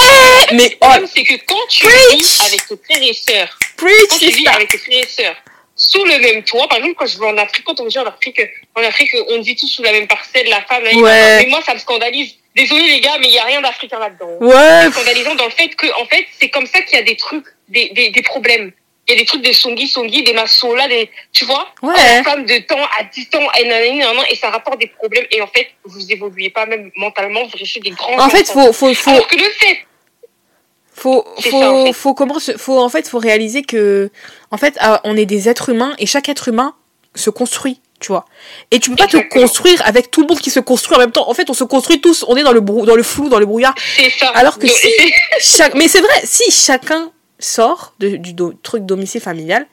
mais Le oh, problème, c'est que quand tu Preach. vis avec tes frères et sœurs, preach, quand tu vis avec tes frères et sœurs, sous le même toit, par exemple, quand je vais en Afrique, quand on vit en Afrique, en Afrique, on vit tous sous la même parcelle, la femme, la Ouais. mais moi, ça me scandalise. Désolé, les gars, mais il n'y a rien d'africain là-dedans Ouais, scandalisant dans le fait que, en fait, c'est comme ça qu'il y a des trucs, des, des, des problèmes. Il y a des trucs de songi, songi, des massolas, des, tu vois? Ouais. Femme de temps à 10 ans, et ça rapporte des problèmes. Et en fait, vous évoluez pas même mentalement, vous restez des grands en fait, faut, faut, faut, Alors que le fait, faut, faut, ça, en fait. faut comment, faut, en fait, faut réaliser que, en fait, ah, on est des êtres humains et chaque être humain se construit, tu vois. Et tu peux pas te Exactement. construire avec tout le monde qui se construit en même temps. En fait, on se construit tous, on est dans le brou, dans le flou, dans le brouillard. ça. Alors que si- Chaque... Mais c'est vrai, si chacun sort de- du do- truc domicile familial,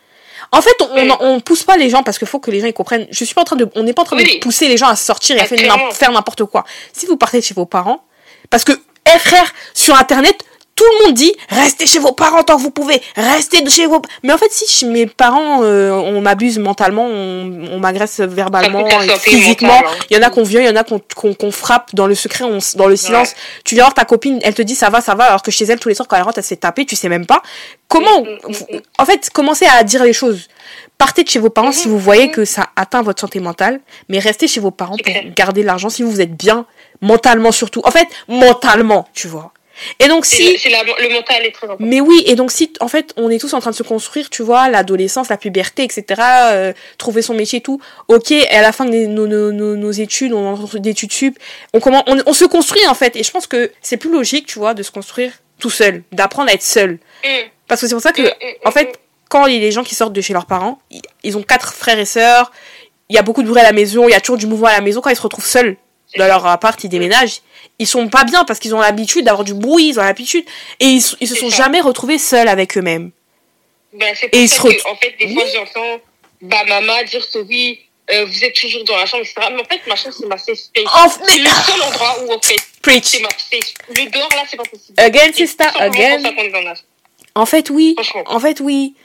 En fait, on, Oui. on, on pousse pas les gens parce qu'il faut que les gens ils comprennent. Je suis pas en train de, on n'est pas en train de pousser les gens à sortir et à faire n'importe quoi. Si vous partez de chez vos parents, parce que, eh frère, sur internet, tout le monde dit restez chez vos parents tant que vous pouvez, restez de chez vos. Mais en fait, si mes parents, euh, on m'abuse mentalement, on, on m'agresse verbalement, et physiquement, hein. il y en a qu'on vient, il y en a qu'on frappe dans le secret, on dans le silence. Tu viens voir ta copine, elle te dit ça va, ça va, alors que chez elle, tous les soirs, quand elle rentre, elle se fait taper, tu sais même pas. Comment, Mm, mm, mm, en fait, commencez à dire les choses. Partez de chez vos parents si Mhm, vous voyez mhm. que ça atteint votre santé mentale, mais restez chez vos parents pour garder l'argent si vous êtes bien, mentalement surtout. En fait, mentalement, tu vois. Et donc si, la- le mental est très important. mais oui, et donc si, en fait, on est tous en train de se construire, tu vois, l'adolescence, la puberté, etc., euh, trouver son métier et tout, ok, et à la fin de nos, nos, nos, nos études, on d'études sup, on, commence, on, on se construit en fait, et je pense que c'est plus logique, tu vois, de se construire tout seul, d'apprendre à être seul. Mm, Parce que c'est pour ça que, mm, mm, en fait, quand il y a des gens qui sortent de chez leurs parents, ils ont quatre frères et sœurs, il y a beaucoup de bruit à la maison, il y a toujours du mouvement à la maison, quand ils se retrouvent seuls dans leur appart, ils déménagent, ils sont pas bien parce qu'ils ont l'habitude d'avoir du bruit, ils ont l'habitude, et ils, ils se sont ça. jamais retrouvés seuls avec eux-mêmes. Ben, c'est Et pour ils ça se que, retrouvent- en fait, des fois, j'entends bah, maman dire que oui, euh, vous êtes toujours dans la chambre, etc. Mais en fait, ma chambre, c'est ma safe space. Oh, C'est le seul endroit où, en fait, Preach. c'est ma safe. Le dehors, là, c'est pas possible. Again, C'est sister, again. En fait, oui. En fait, oui.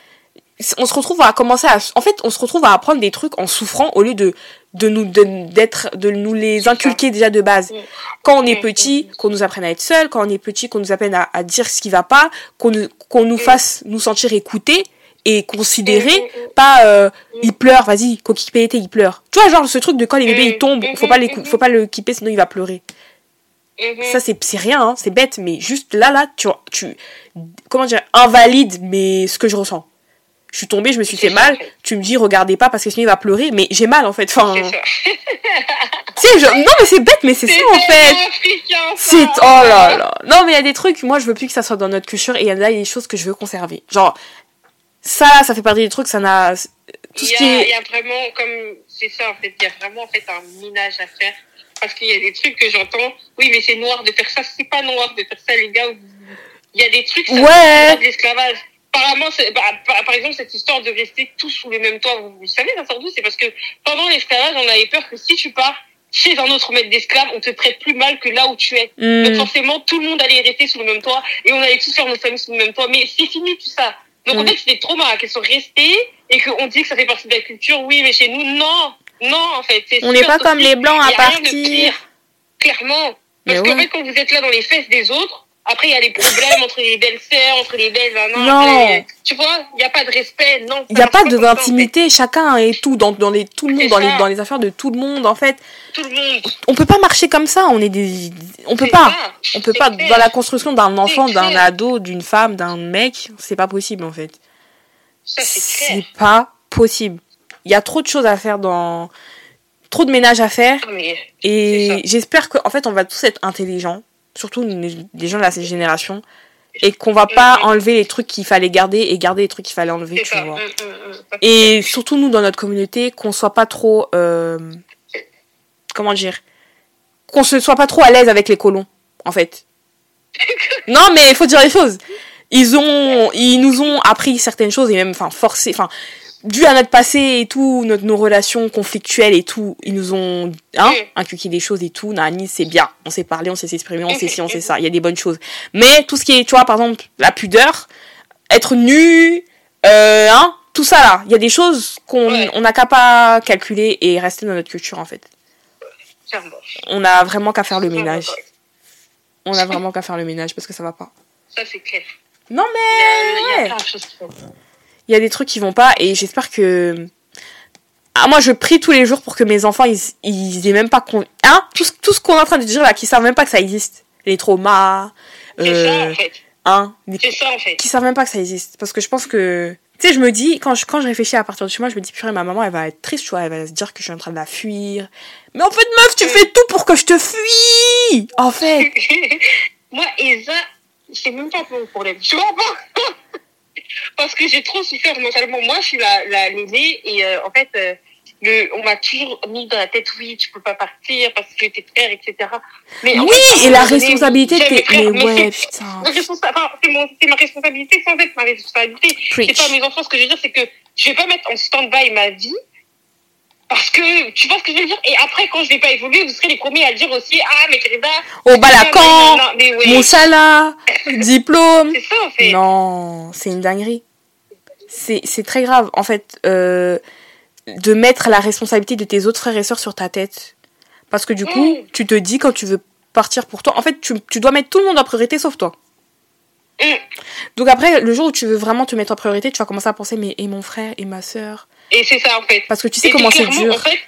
On se retrouve à commencer à, en fait, on se retrouve à apprendre des trucs en souffrant au lieu de, de nous, d'être, de nous les inculquer déjà de base. Mm. Quand on est Mm, petit, qu'on nous apprenne à être seul, quand on est petit, qu'on nous apprenne à, à dire ce qui va pas, qu'on nous, qu'on nous Mm. fasse nous sentir écoutés et considérés, Mm, mm, mm. pas, euh, Mm. il pleure, vas-y, coquille pété, il pleure. Tu vois, genre, ce truc de quand les bébés, Mm, ils tombent, mm, faut pas mm, les, mm, faut pas le kipper, sinon il va pleurer. Ça, c'est, c'est rien, hein, c'est bête, mais juste là, là, tu, tu, comment dire, invalide, mais ce que je ressens. Je suis tombée, je me suis fait ça, mal, tu me dis, regardez pas parce que sinon il va pleurer, mais j'ai mal, en fait. Enfin, C'est non, mais c'est bête, mais c'est ça, en fait. C'est, oh là là. Non, mais il y a des trucs, moi, je veux plus que ça soit dans notre culture, et il y a des choses que je veux conserver. Genre, ça, ça fait partie des trucs, ça n'a, tout Il ce y, qui a, il y a vraiment, comme, c'est ça, en fait, il y a vraiment, en fait, un minage à faire. Parce qu'il y a des trucs que j'entends, oui, mais c'est noir de faire ça, c'est pas noir de faire ça, les gars. Il y a des trucs, ça, Ouais. l'esclavage. Apparemment, bah, par, exemple, cette histoire de rester tous sous le même toit, vous, vous savez, sort d'où C'est parce que pendant l'esclavage, on avait peur que si tu pars chez un autre maître d'esclave, on te traite plus mal que là où tu es. Donc Hmm. forcément, tout le monde allait rester sous le même toit et on allait tous faire nos familles sous le même toit. Mais c'est fini tout ça. Donc en Mm. fait, c'est des traumas qui sont restés et qu'on dit que ça fait partie de la culture. Oui, mais chez nous, non. Non, en fait. on n'est pas comme les blancs à partir. Clairement. Parce qu'en ouais. fait, quand vous êtes là dans les fesses des autres, après, il y a les problèmes entre les belles-sœurs, entre les belles... Non. Non. après, tu vois, il n'y a pas de respect. Non. Il n'y a pas ça, en fait. d'intimité, chacun est tout dans, dans les, tout le monde, dans les, dans les affaires de tout le monde, en fait. Tout le monde. On peut pas marcher comme ça, on est des, on peut pas. ça. On peut pas, clair. dans la construction d'un enfant, d'un ado, d'une femme, d'un mec, c'est pas possible, en fait. Ça, c'est clair. C'est pas possible. Il y a trop de choses à faire dans, trop de ménage à faire, et j'espère qu'en fait, on va tous être intelligents, surtout les gens de la génération, et qu'on va pas Mhm. enlever les trucs qu'il fallait garder et garder les trucs qu'il fallait enlever, tu ça. vois. Hum, hum. Ça, Et surtout nous dans notre communauté, qu'on soit pas trop, euh, comment dire, qu'on se soit pas trop à l'aise avec les colons, en fait. non, mais il faut dire les choses. Ils ont, ils nous ont appris certaines choses et même, enfin, forcé, enfin, dû à notre passé et tout, notre, nos relations conflictuelles et tout, ils nous ont, hein, inculqué des choses et tout. Nani, c'est bien. On sait parler, on sait s'exprimer, on sait ci, on sait ça. Il y a des bonnes choses. Mais tout ce qui est, tu vois, par exemple, la pudeur, être nu, euh, hein, tout ça là. Il y a des choses qu'on Ouais. on n'a qu'à pas calculer et rester dans notre culture en fait. On a vraiment qu'à faire le ménage. On a vraiment qu'à faire le ménage parce que ça va pas. Ça, c'est clair. Non Il y a, il y a mais plein de choses qui vont. Il y a des trucs qui vont pas et j'espère que ah, moi je prie tous les jours pour que mes enfants ils, ils aient même pas con... hein tout ce, tout ce qu'on est en train de dire là qui savent même pas que ça existe les traumas C'est ça, euh, en fait. hein ça, en fait. qui savent même pas que ça existe parce que je pense que tu sais je me dis quand je quand je réfléchis à partir de chez moi je me dis purée ma maman elle va être triste tu vois elle va se dire que je suis en train de la fuir mais en fait meuf tu fais tout pour que je te fuis en fait Moi, Esa, c'est même pas mon problème. Tu vois pas? Parce que j'ai trop souffert mentalement. Moi, je suis la, la l'aînée et euh, en fait, euh, le, on m'a toujours mis dans la tête, oui, tu peux pas partir parce que t'es frère, etc. Mais Oui, fait, et la responsabilité, t'es. frères, Mais mais ouais, c'est- putain. ma responsa- enfin, c'est mon- c'est ma responsabilité sans être ma responsabilité. C'est Preach. pas mes enfants, ce que je veux dire, c'est que je vais pas mettre en stand-by ma vie parce que, tu vois ce que je veux dire? Et après, quand je vais pas évoluer, vous serez les premiers à dire aussi, ah, mais Teresa, Au Balacan, ouais. Moussala, diplôme. C'est ça, en fait. Non, c'est une dinguerie. C'est très grave, en fait, euh, de mettre la responsabilité de tes autres frères et sœurs sur ta tête. Parce que du coup, Mm. tu te dis quand tu veux partir pour toi, en fait, tu, tu dois mettre tout le monde en priorité sauf toi. Mm. Donc après, le jour où tu veux vraiment te mettre en priorité, tu vas commencer à penser, mais et mon frère et ma sœur Et c'est ça, en fait. Parce que tu sais Et comment c'est dur. En fait,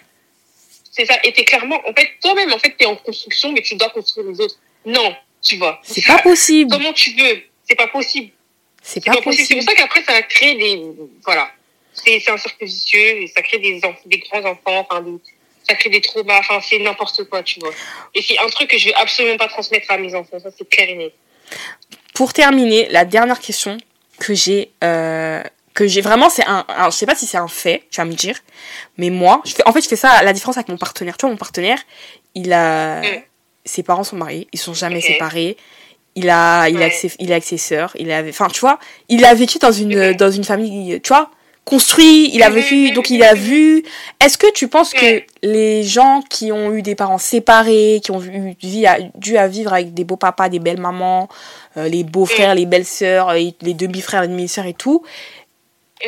c'est ça. Et t'es clairement, en fait, toi-même, en fait, t'es en construction, mais tu dois construire les autres. Non, tu vois. C'est pas possible. Comment tu veux? C'est pas possible. C'est pas pas possible. C'est pour ça qu'après, ça va créer des. Voilà. C'est c'est un cercle vicieux et ça crée des, des grands enfants, enfin, des- ça crée des traumas, enfin, c'est n'importe quoi, tu vois. Et c'est un truc que je vais absolument pas transmettre à mes enfants, ça, c'est clair et net. Pour terminer, la dernière question que j'ai, euh, que j'ai vraiment, c'est un, un- je sais pas si c'est un fait, tu vas me dire, mais moi, je fais, en fait, je fais ça, la différence avec mon partenaire. Tu vois, mon partenaire, il a, Mm. ses parents sont mariés, ils sont jamais séparés. Il a, il a Ouais. ses, il avec ses sœurs, il a, enfin, tu vois, il a vécu dans une, dans une famille, tu vois, construit, il a Mhm, vécu, mhm, donc il a mhm. vu. Est-ce que tu penses que les gens qui ont eu des parents séparés, qui ont eu, vie à- dû à vivre avec des beaux papas, des belles mamans, euh, les beaux frères, les belles sœurs, et les demi-frères, les demi-sœurs et tout,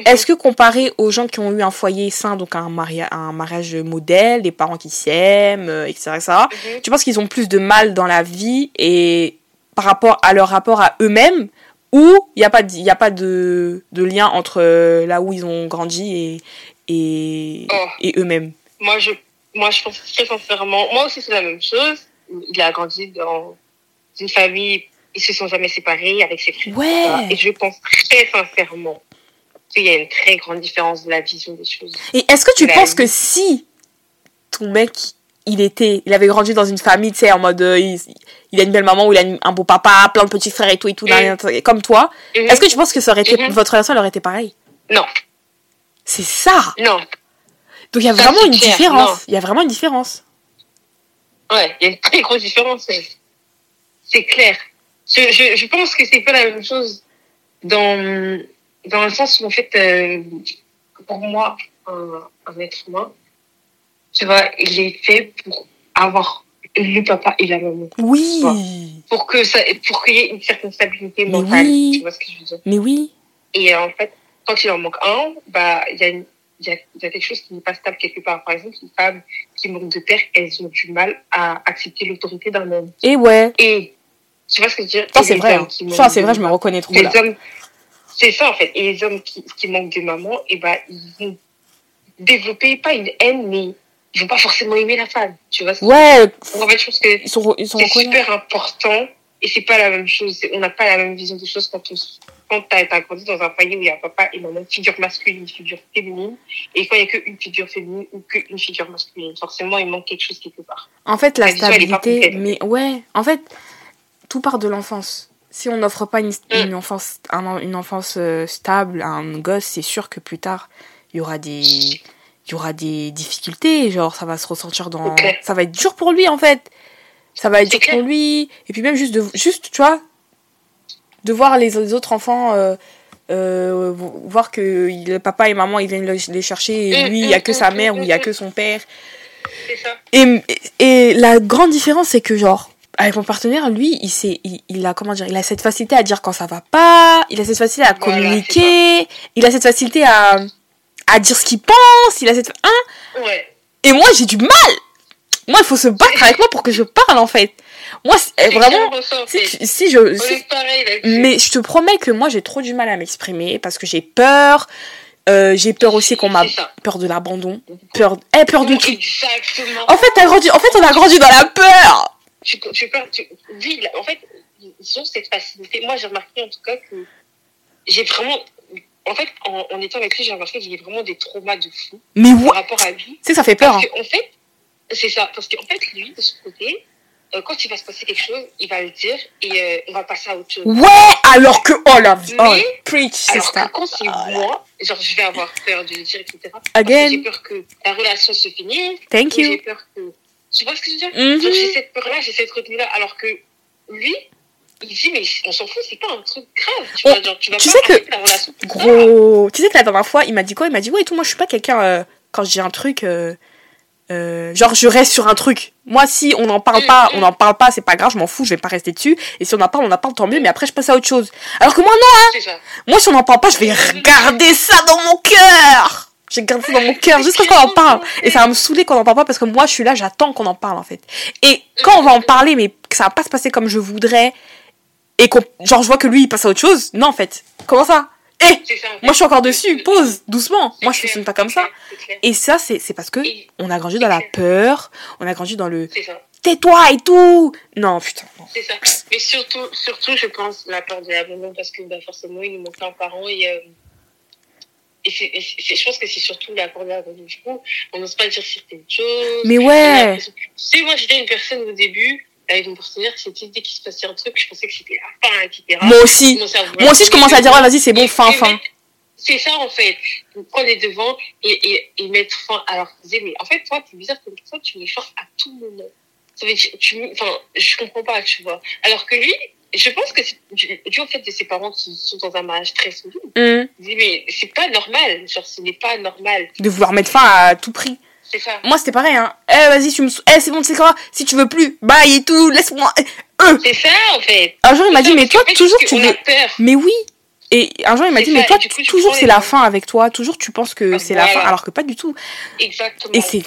est-ce que comparé aux gens qui ont eu un foyer sain, donc un, maria un mariage modèle, des parents qui s'aiment, euh, etc., Mhm. tu penses qu'ils ont plus de mal dans la vie et par rapport à leur rapport à eux-mêmes ou il n'y a pas, de, y a pas de, de lien entre euh, là où ils ont grandi et, et, Oh. et eux-mêmes? Moi, je, moi, je pense très sincèrement, moi aussi, c'est la même chose. Il a grandi dans une famille, ils se sont jamais séparés avec ses frères. Ouais. Et je pense très sincèrement qu'il y a une très grande différence de la vision des choses. Et est-ce que tu penses que si ton mec, il était, il avait grandi dans une famille, tu sais, en mode, euh, il, il a une belle maman ou il a une- un beau papa, plein de petits frères et tout et tout, Mm. comme toi, Mhm. est-ce que tu penses que ça aurait été, Mhm. votre relation elle aurait été pareille? Non, C'est ça. non. Donc il y a vraiment une clair, différence. Il y a vraiment une différence. Ouais, il y a une très grosse différence. C'est clair. Je, je, je pense que c'est pas la même chose dans, dans le sens où, en fait, euh, pour moi, un, un être humain, tu vois, il est fait pour avoir le papa et la maman. Oui. Pour que ça, pour qu'il y ait une certaine stabilité Mais mentale. oui. Tu vois ce que je veux dire? Mais oui. Et euh, en fait, quand il en manque un, bah, il y a une, il y a, il y a quelque chose qui n'est pas stable quelque part. Par exemple, une femme qui manque de père, elles ont du mal à accepter l'autorité d'un homme. Et ouais. Et tu vois ce que je veux dire? Ça c'est vrai. hein. Ça c'est vrai, je me reconnais trop les là. hommes, c'est ça en fait. Et les hommes qui, qui manquent de maman, et ben ils vont développer pas une haine, mais ils vont pas forcément aimer la femme. Tu vois Ouais, Donc, en fait, je pense que c'est super important et c'est pas la même chose. On n'a pas la même vision des choses quand on quand t'as as grandi dans un foyer où il y a un papa et maman, une figure masculine, une figure féminine, et quand il y a qu'une figure féminine ou qu'une figure masculine, forcément il manque quelque chose quelque part. En fait, la stabilité, mais ouais, en fait, tout part de l'enfance. Si on n'offre pas une, Mm. une enfance, un- une enfance euh, stable à un gosse, c'est sûr que plus tard, il y aura des, il y aura des difficultés. Genre, ça va se ressentir dans, ça va être dur pour lui en fait. Ça va être dur pour lui. Et puis même juste de, juste, tu vois, de voir les, les autres enfants. euh, euh, voir que le papa et maman ils viennent le- les chercher et Mm, lui il y a mm, que sa mère ou il y a que son père C'est ça. et, et la grande différence, c'est que, genre, avec mon partenaire, lui, il, sait, il, il a, comment dire, il a cette facilité à dire quand ça va pas, il a cette facilité à Voilà, communiquer, il a cette facilité à, à dire ce qu'il pense, il a cette, hein, Ouais. et moi, j'ai du mal! Moi, il faut se battre avec moi pour que je parle, en fait. Moi, C'est vraiment, si, fait. tu- si je, si- mais je te promets que moi, j'ai trop du mal à m'exprimer parce que j'ai peur, euh, j'ai peur aussi qu'on m'a peur de l'abandon, peur, eh, peur de tout. Exactement. En fait, t'as grandi, en fait, on a grandi dans la peur! Tu, tu peux, tu, oui, là, en fait, ils ont cette facilité. Moi, j'ai remarqué en tout cas que j'ai vraiment, en fait, en, en étant avec lui, j'ai remarqué qu'il y a vraiment des traumas de fou Mais par rapport à lui. tu sais, ça fait peur. Parce hein. qu'en fait, c'est ça. Parce qu'en fait, lui, de son côté, euh, quand il va se passer quelque chose, il va le dire et euh, on va passer à autre chose. Ouais, alors que, oh la vie, oh, preach, c'est Alors que ça. quand c'est Ah, moi, genre je vais avoir peur de le dire, etc. Que J'ai Again, peur que la relation se finisse. thank ou J'ai you. peur que. Tu vois ce que je veux dire. Genre, J'ai cette peur-là, j'ai cette retenue-là. Alors que lui, il dit, mais on s'en fout, c'est pas un truc grave. Tu, Oh, vois, genre, tu vas tu pas sais que- la relation pour ça. Gros. Tu sais que la dernière fois, il m'a dit quoi? Il m'a dit, ouais, et tout, moi, je suis pas quelqu'un, euh, quand je dis un truc, euh, euh, genre, je reste sur un truc. Moi, si on n'en parle Mm, pas, mm. on n'en parle pas, c'est pas grave, je m'en fous, je vais pas rester dessus. Et si on en parle, on en parle, tant mieux, mais après, je passe à autre chose. Alors que moi, non, ça. moi, si on n'en parle pas, je vais regarder ça dans mon cœur. J'ai gardé ça dans mon cœur jusqu'à ce qu'on en parle. Et ça va me saouler qu'on en parle pas parce que moi, je suis là, j'attends qu'on en parle, en fait. Et quand on va en parler, mais que ça va pas se passer comme je voudrais, et qu'on, genre, je vois que lui, il passe à autre chose, non, en fait. Comment ça? Eh! Moi, je suis encore dessus. Pause, doucement. Moi, je fonctionne pas comme ça. Et ça, c'est c'est parce que on a grandi dans la peur, on a grandi dans le tais-toi et tout. Non, putain. C'est ça. Mais surtout, surtout, je pense, la peur de l'abandon, parce que bah, forcément, il nous manque un parent et. euh, et c'est- et c'est- je pense que c'est surtout la peur de l'abandon. Du coup, on n'ose pas dire certaines choses. Mais ouais. Tu sais, moi, j'étais une personne au début, avec mon partenaire, c'était dès qu'il se passait un truc, je pensais que c'était la fin, etc. Moi aussi. commençais Moi aussi, je commence à dire, ouais, vas-y, c'est bon, fin, fin. C'est ça, en fait. Prendre les devants et, et, et mettre fin à leur disais, mais en fait, toi, t'es bizarre comme ça, tu m'efforces à tout moment. Ça veut dire, tu, enfin, je comprends pas, tu vois. Alors que lui, je pense que c'est dû au fait de ses parents qui sont dans un mariage très solide. Il dit, mais c'est pas normal. Genre, ce n'est pas normal. De vouloir mettre fin à tout prix. C'est ça. Moi, c'était pareil, hein. Eh, vas-y, tu me. Eh, c'est bon, tu sais quoi? Si tu veux plus, bye et tout, laisse-moi. Euh. C'est ça, en fait. Un jour, il m'a dit, ça, mais toi, fait, toujours, tu a veux. Mais oui. Et un jour, il m'a dit, ça, mais toi, coup, tu toujours, c'est la fin avec toi. Toujours, tu penses que c'est la fin, alors que pas du tout. Exactement. Et c'est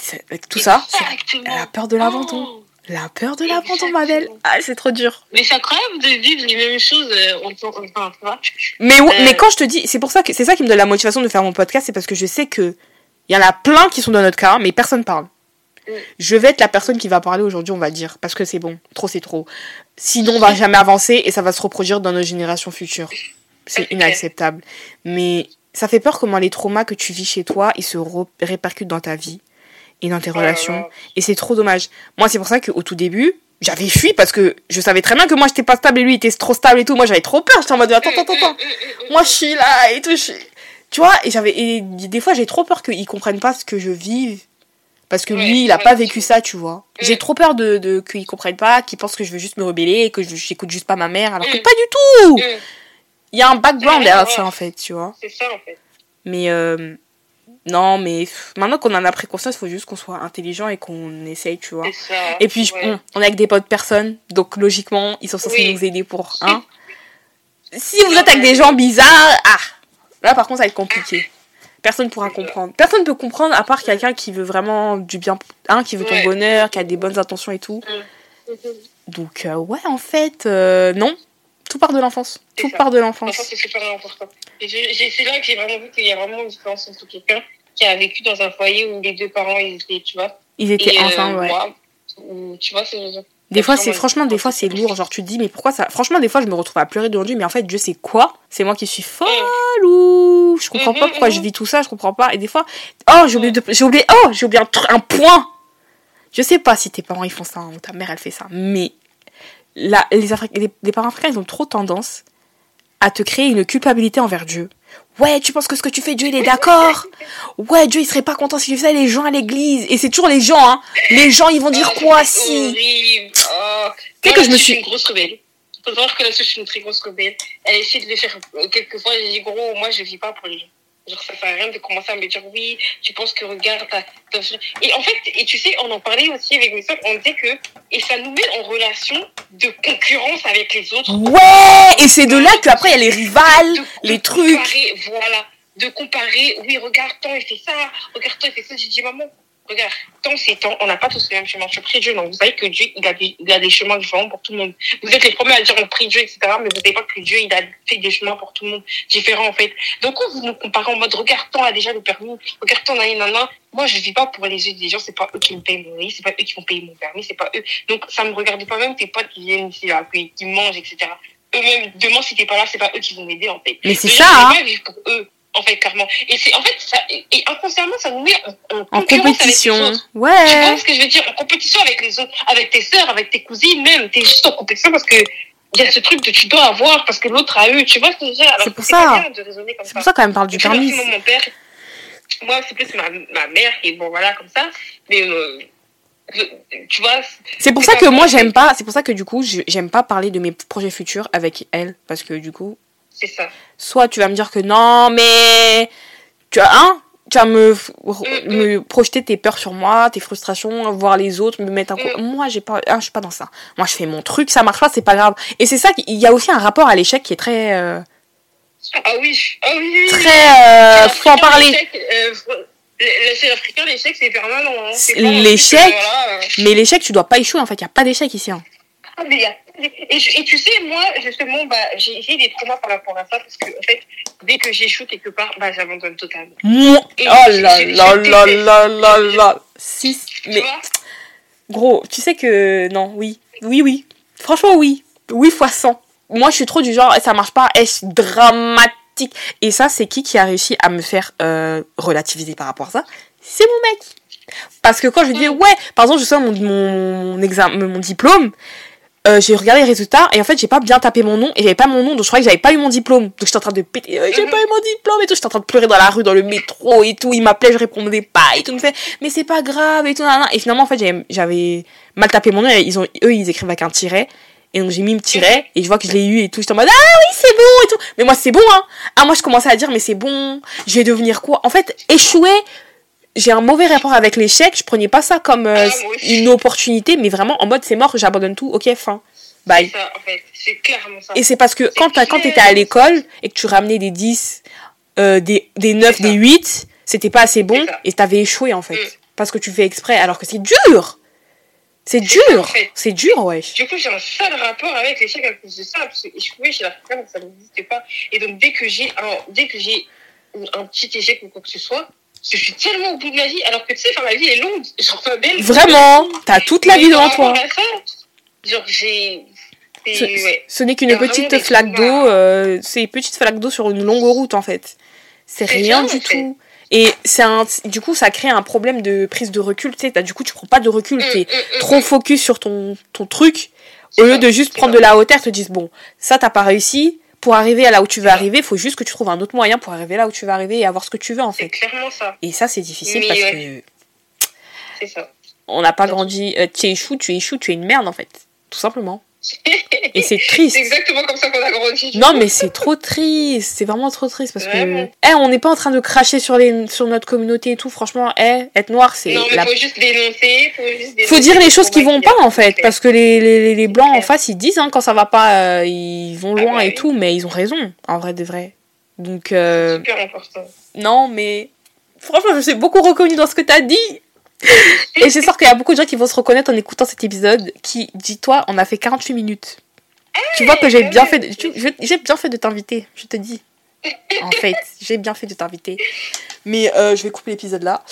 tout ça, Exactement. la peur de l'abandon. Oh. La peur de l'abandon, ma belle. Ah, c'est trop dur. Mais c'est incroyable de vivre les mêmes choses euh, enfin, tu vois. Mais, ouais, Euh. mais quand je te dis, c'est pour ça que c'est ça qui me donne la motivation de faire mon podcast, c'est parce que je sais que il y en a plein qui sont dans notre cas, mais personne parle. Mm. Je vais être la personne qui va parler aujourd'hui, on va dire, parce que c'est bon, trop c'est trop. Sinon, on va jamais avancer et ça va se reproduire dans nos générations futures. C'est inacceptable. Mais ça fait peur comment les traumas que tu vis chez toi, ils se répercutent dans ta vie et dans tes Oh relations. là. Et c'est trop dommage. Moi, c'est pour ça qu'au tout début, j'avais fui parce que je savais très bien que moi, j'étais pas stable et lui, il était trop stable et tout. Moi, j'avais trop peur. J'étais en mode, attends, attends, attends. Moi, je suis là et tout. je Tu vois, et j'avais, et des fois, j'ai trop peur qu'ils comprennent pas ce que je vis. Parce que lui, il a pas vécu ça, tu vois. J'ai trop peur de, de qu'ils comprennent pas, qu'ils pensent que je veux juste me rebeller que je- j'écoute juste pas ma mère, alors que Mm. pas du tout! Mm. Il y a un background derrière ça, en fait, tu vois. C'est ça, en fait. Mais euh, non, mais maintenant qu'on en a pris conscience, il faut juste qu'on soit intelligent et qu'on essaye, tu vois. Ça. Et puis, ouais. on, on est avec des potes personnes, donc logiquement, ils sont censés Oui. nous aider pour un. Si vous êtes avec des gens bizarres, ah, là par contre, ça va être compliqué. Personne pourra C'est ça. comprendre. Personne peut comprendre à part quelqu'un qui veut vraiment du bien, hein, qui veut ton Ouais. bonheur, qui a des bonnes intentions et tout. Mhm. Donc, euh, ouais, en fait, euh, non. Tout part de l'enfance. Tout ça. part de Franchement, l'enfance. c'est super important. Et c'est là que j'ai vraiment vu qu'il y a vraiment une différence entre quelqu'un qui a vécu dans un foyer où les deux parents, ils étaient, tu vois. Ils étaient et euh, ensemble, ouais. moi, où, tu vois, c'est Des fois, c'est franchement, des fois, c'est lourd. Genre, tu te dis, mais pourquoi ça. Franchement, des fois, je me retrouve à pleurer devant Dieu, mais en fait, Dieu, c'est quoi C'est moi qui suis folle ou je comprends pas Mhm, pourquoi je mhm. vis tout ça, je comprends pas. Et des fois, oh, j'ai oublié, de... j'ai oublié, oh, j'ai oublié un, un point. Je sais pas si tes parents ils font ça hein, ou ta mère elle fait ça, mais là, les, Afri- les, les parents africains ils ont trop tendance à te créer une culpabilité envers Dieu. Ouais, tu penses que ce que tu fais, Dieu il est d'accord? Ouais, Dieu il serait pas content si tu faisais les gens à l'église. Et c'est toujours les gens, hein. Les gens ils vont dire Oh, quoi c'est si? Oh. Tu sais Moi, que je me suis- une grosse rebelle. Faut savoir que là, je suis une très grosse rebelle. Elle essaie de le faire euh, quelquefois. J'ai dit, gros, moi, je vis pas pour les gens. Genre, ça sert à rien de commencer à me dire, oui, tu penses que regarde, Et en fait, et tu sais, on en parlait aussi avec mes soeurs, on disait que, et ça nous met en relation de concurrence avec les autres. Ouais, et c'est de là qu'après il y a les rivales, De- les trucs. voilà. De comparer, oui, regarde, tant il fait ça, regarde, tant il fait ça. J'ai dit, maman, regarde, tant c'est tant, on n'a pas tous le même chemin. Je prie Dieu, donc vous savez que Dieu, il a, des, il a des chemins différents pour tout le monde. Vous êtes les premiers à dire on prie Dieu, etc., mais vous savez pas que Dieu, il a fait des chemins pour tout le monde différents, en fait. Donc, quand vous nous comparez en mode, regarde, tant a déjà le permis, regarde, tant, nanana, moi, je vis pas pour les yeux des gens, c'est pas eux qui me payent mon riz, c'est pas eux qui vont payer mon permis, c'est pas eux. Donc, ça me regarde pas même tes potes qui viennent ici, là, qui, qui mangent, etc. Eux-mêmes, demain, si t'es pas là, c'est pas eux qui vont m'aider, en fait. Mais c'est ça, hein. vais pas vivre pour eux. En fait, clairement. Et c'est, en fait, ça, et, et inconsciemment, ça nous met en, en En concurrence avec les compétition. autres. Tu vois Ouais. ce que je veux dire? En compétition avec les autres, avec tes sœurs, avec tes cousines, même. T'es juste en compétition parce que il y a ce truc que tu dois avoir parce que l'autre a eu. Tu vois ce que je veux dire? C'est pour ça. de C'est pour ça quand même parle du permis. moi, mon père, moi, c'est plus ma, ma mère qui est bon, voilà, comme ça. Mais, euh, tu vois, C'est pour ça que moi j'aime pas, c'est pour ça que du coup j'aime pas parler de mes projets futurs avec elle parce que du coup c'est ça. soit tu vas me dire que non mais tu as un tu vas me, Mm, me projeter tes peurs sur moi, tes frustrations, voir les autres, me mettre un coup. Mm. Moi, j'ai pas, ah, je suis pas dans ça. Moi, je fais mon truc, ça marche pas, c'est pas grave. Et c'est ça, il y a aussi un rapport à l'échec qui est très, euh, Ah oui, ah oui, très, euh, Chez faut en parler. l'échec, euh, Chez l'Africain, l'échec, c'est permanent. hein. L'échec, voilà, euh. Mais l'échec, tu dois pas échouer, en fait. Y a pas d'échec ici, hein. Ah, mais il y a- et, je- et tu sais, moi, justement, bah, j'ai des traumas par rapport à ça parce que, en fait, dès que j'échoue quelque part, bah, j'abandonne totalement. Moi, Et oh là là là là là là. Si, mais gros, tu sais que non, oui, oui, oui. Franchement, oui, oui fois 100. Moi, je suis trop du genre, ça marche pas, est dramatique? Et ça, c'est qui qui a réussi à me faire euh, relativiser par rapport à ça? C'est mon mec. Parce que quand je dis ouais, par exemple, je sors mon mon, mon examen, mon diplôme. Euh, j'ai regardé les résultats et en fait j'ai pas bien tapé mon nom et j'avais pas mon nom donc je croyais que j'avais pas eu mon diplôme. Donc j'étais en train de péter euh, j'ai Mhm. pas eu mon diplôme et tout j'étais en train de pleurer dans la rue dans le métro et tout. Il m'appelait je répondais pas et tout. Me fait mais c'est pas grave et tout nan, nan. et finalement en fait j'avais- mal tapé mon nom et ils ont eux ils écrivent avec un tiret. Et donc j'ai mis le tiret et je vois que je l'ai eu et tout. J'étais en mode ah oui c'est bon et tout. Mais moi c'est bon hein. Ah moi je commençais à dire mais c'est bon. Je vais devenir quoi? En fait échouer j'ai un mauvais rapport avec l'échec je prenais pas ça comme euh, Ah, une opportunité mais vraiment en mode c'est mort j'abandonne tout ok fin bye C'est ça, en fait. C'est clairement ça. et c'est parce que quand, t'as- quand t'étais à l'école et que tu ramenais des 10, euh, des, des 9, C'est ça. des 8, c'était pas assez bon et t'avais échoué en fait. Mm. Parce que tu fais exprès alors que c'est dur C'est en dur fait. C'est dur, ouais. Du coup, j'ai un sale rapport avec l'échec à cause de ça, parce que échouer chez l'Africain, ça n'existait pas. Et donc, dès que j'ai un, dès que j'ai un petit échec ou quoi que ce soit, je suis tellement au bout de ma vie, alors que tu sais, enfin, ma vie est longue, genre belle. Vraiment, t'as toute la vie devant toi. genre, j'ai. Ce, ouais. ce n'est qu'une petite flaque d'eau, euh, c'est une petite flaque d'eau sur une longue route en fait. C'est rien du tout. Et c'est un, du coup, ça crée un problème de prise de recul. Tu sais, t'as- du coup, tu prends pas de recul. Mm, T'es mm, mm, trop focus sur ton, ton truc. Au lieu de juste prendre de la hauteur, te disent bon, ça t'as pas réussi. Pour arriver à là où tu veux arriver, faut juste que tu trouves un autre moyen pour arriver là où tu veux arriver et avoir ce que tu veux en C'est fait. clairement ça. Et ça, c'est difficile Mais parce ouais. que C'est ça. on n'a pas grandi. euh, tu échoues, tu échoues, tu es une merde en fait, tout simplement. Et c'est triste. C'est exactement comme ça qu'on a grandi. Non, mais c'est trop triste. C'est vraiment trop triste parce que. Vraiment. Eh, on n'est pas en train de cracher sur, les, sur notre communauté et tout. Franchement, eh, être noir, c'est. Non, mais la- faut juste dénoncer. Faut, juste dénoncer Faut dire les choses qui vont pas en fait. Parce que les, les, les blancs en face, ils disent hein, quand ça va pas, euh, ils vont Ah loin bah et oui. tout. Mais ils ont raison, en vrai de vrai. Donc, euh, Super important. non, mais. Franchement, je me suis beaucoup reconnue dans ce que t'as dit. Et j'espère qu'il y a beaucoup de gens qui vont se reconnaître en écoutant cet épisode. Qui, dis-toi, on a fait 48 minutes. tu vois que j'ai bien fait, de- j'ai bien fait de t'inviter, je te dis. En fait, j'ai bien fait de t'inviter. Mais euh, je vais couper l'épisode là.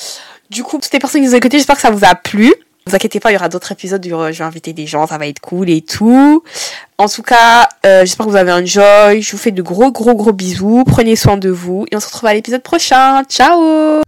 Du coup, toutes les personnes qui nous ont écouté, j'espère que ça vous a plu. Ne vous inquiétez pas, il y aura d'autres épisodes où euh, je vais inviter des gens, ça va être cool et tout. En tout cas, euh, j'espère que vous avez enjoy. Je vous fais de gros, gros, gros bisous. Prenez soin de vous et on se retrouve à l'épisode prochain. Ciao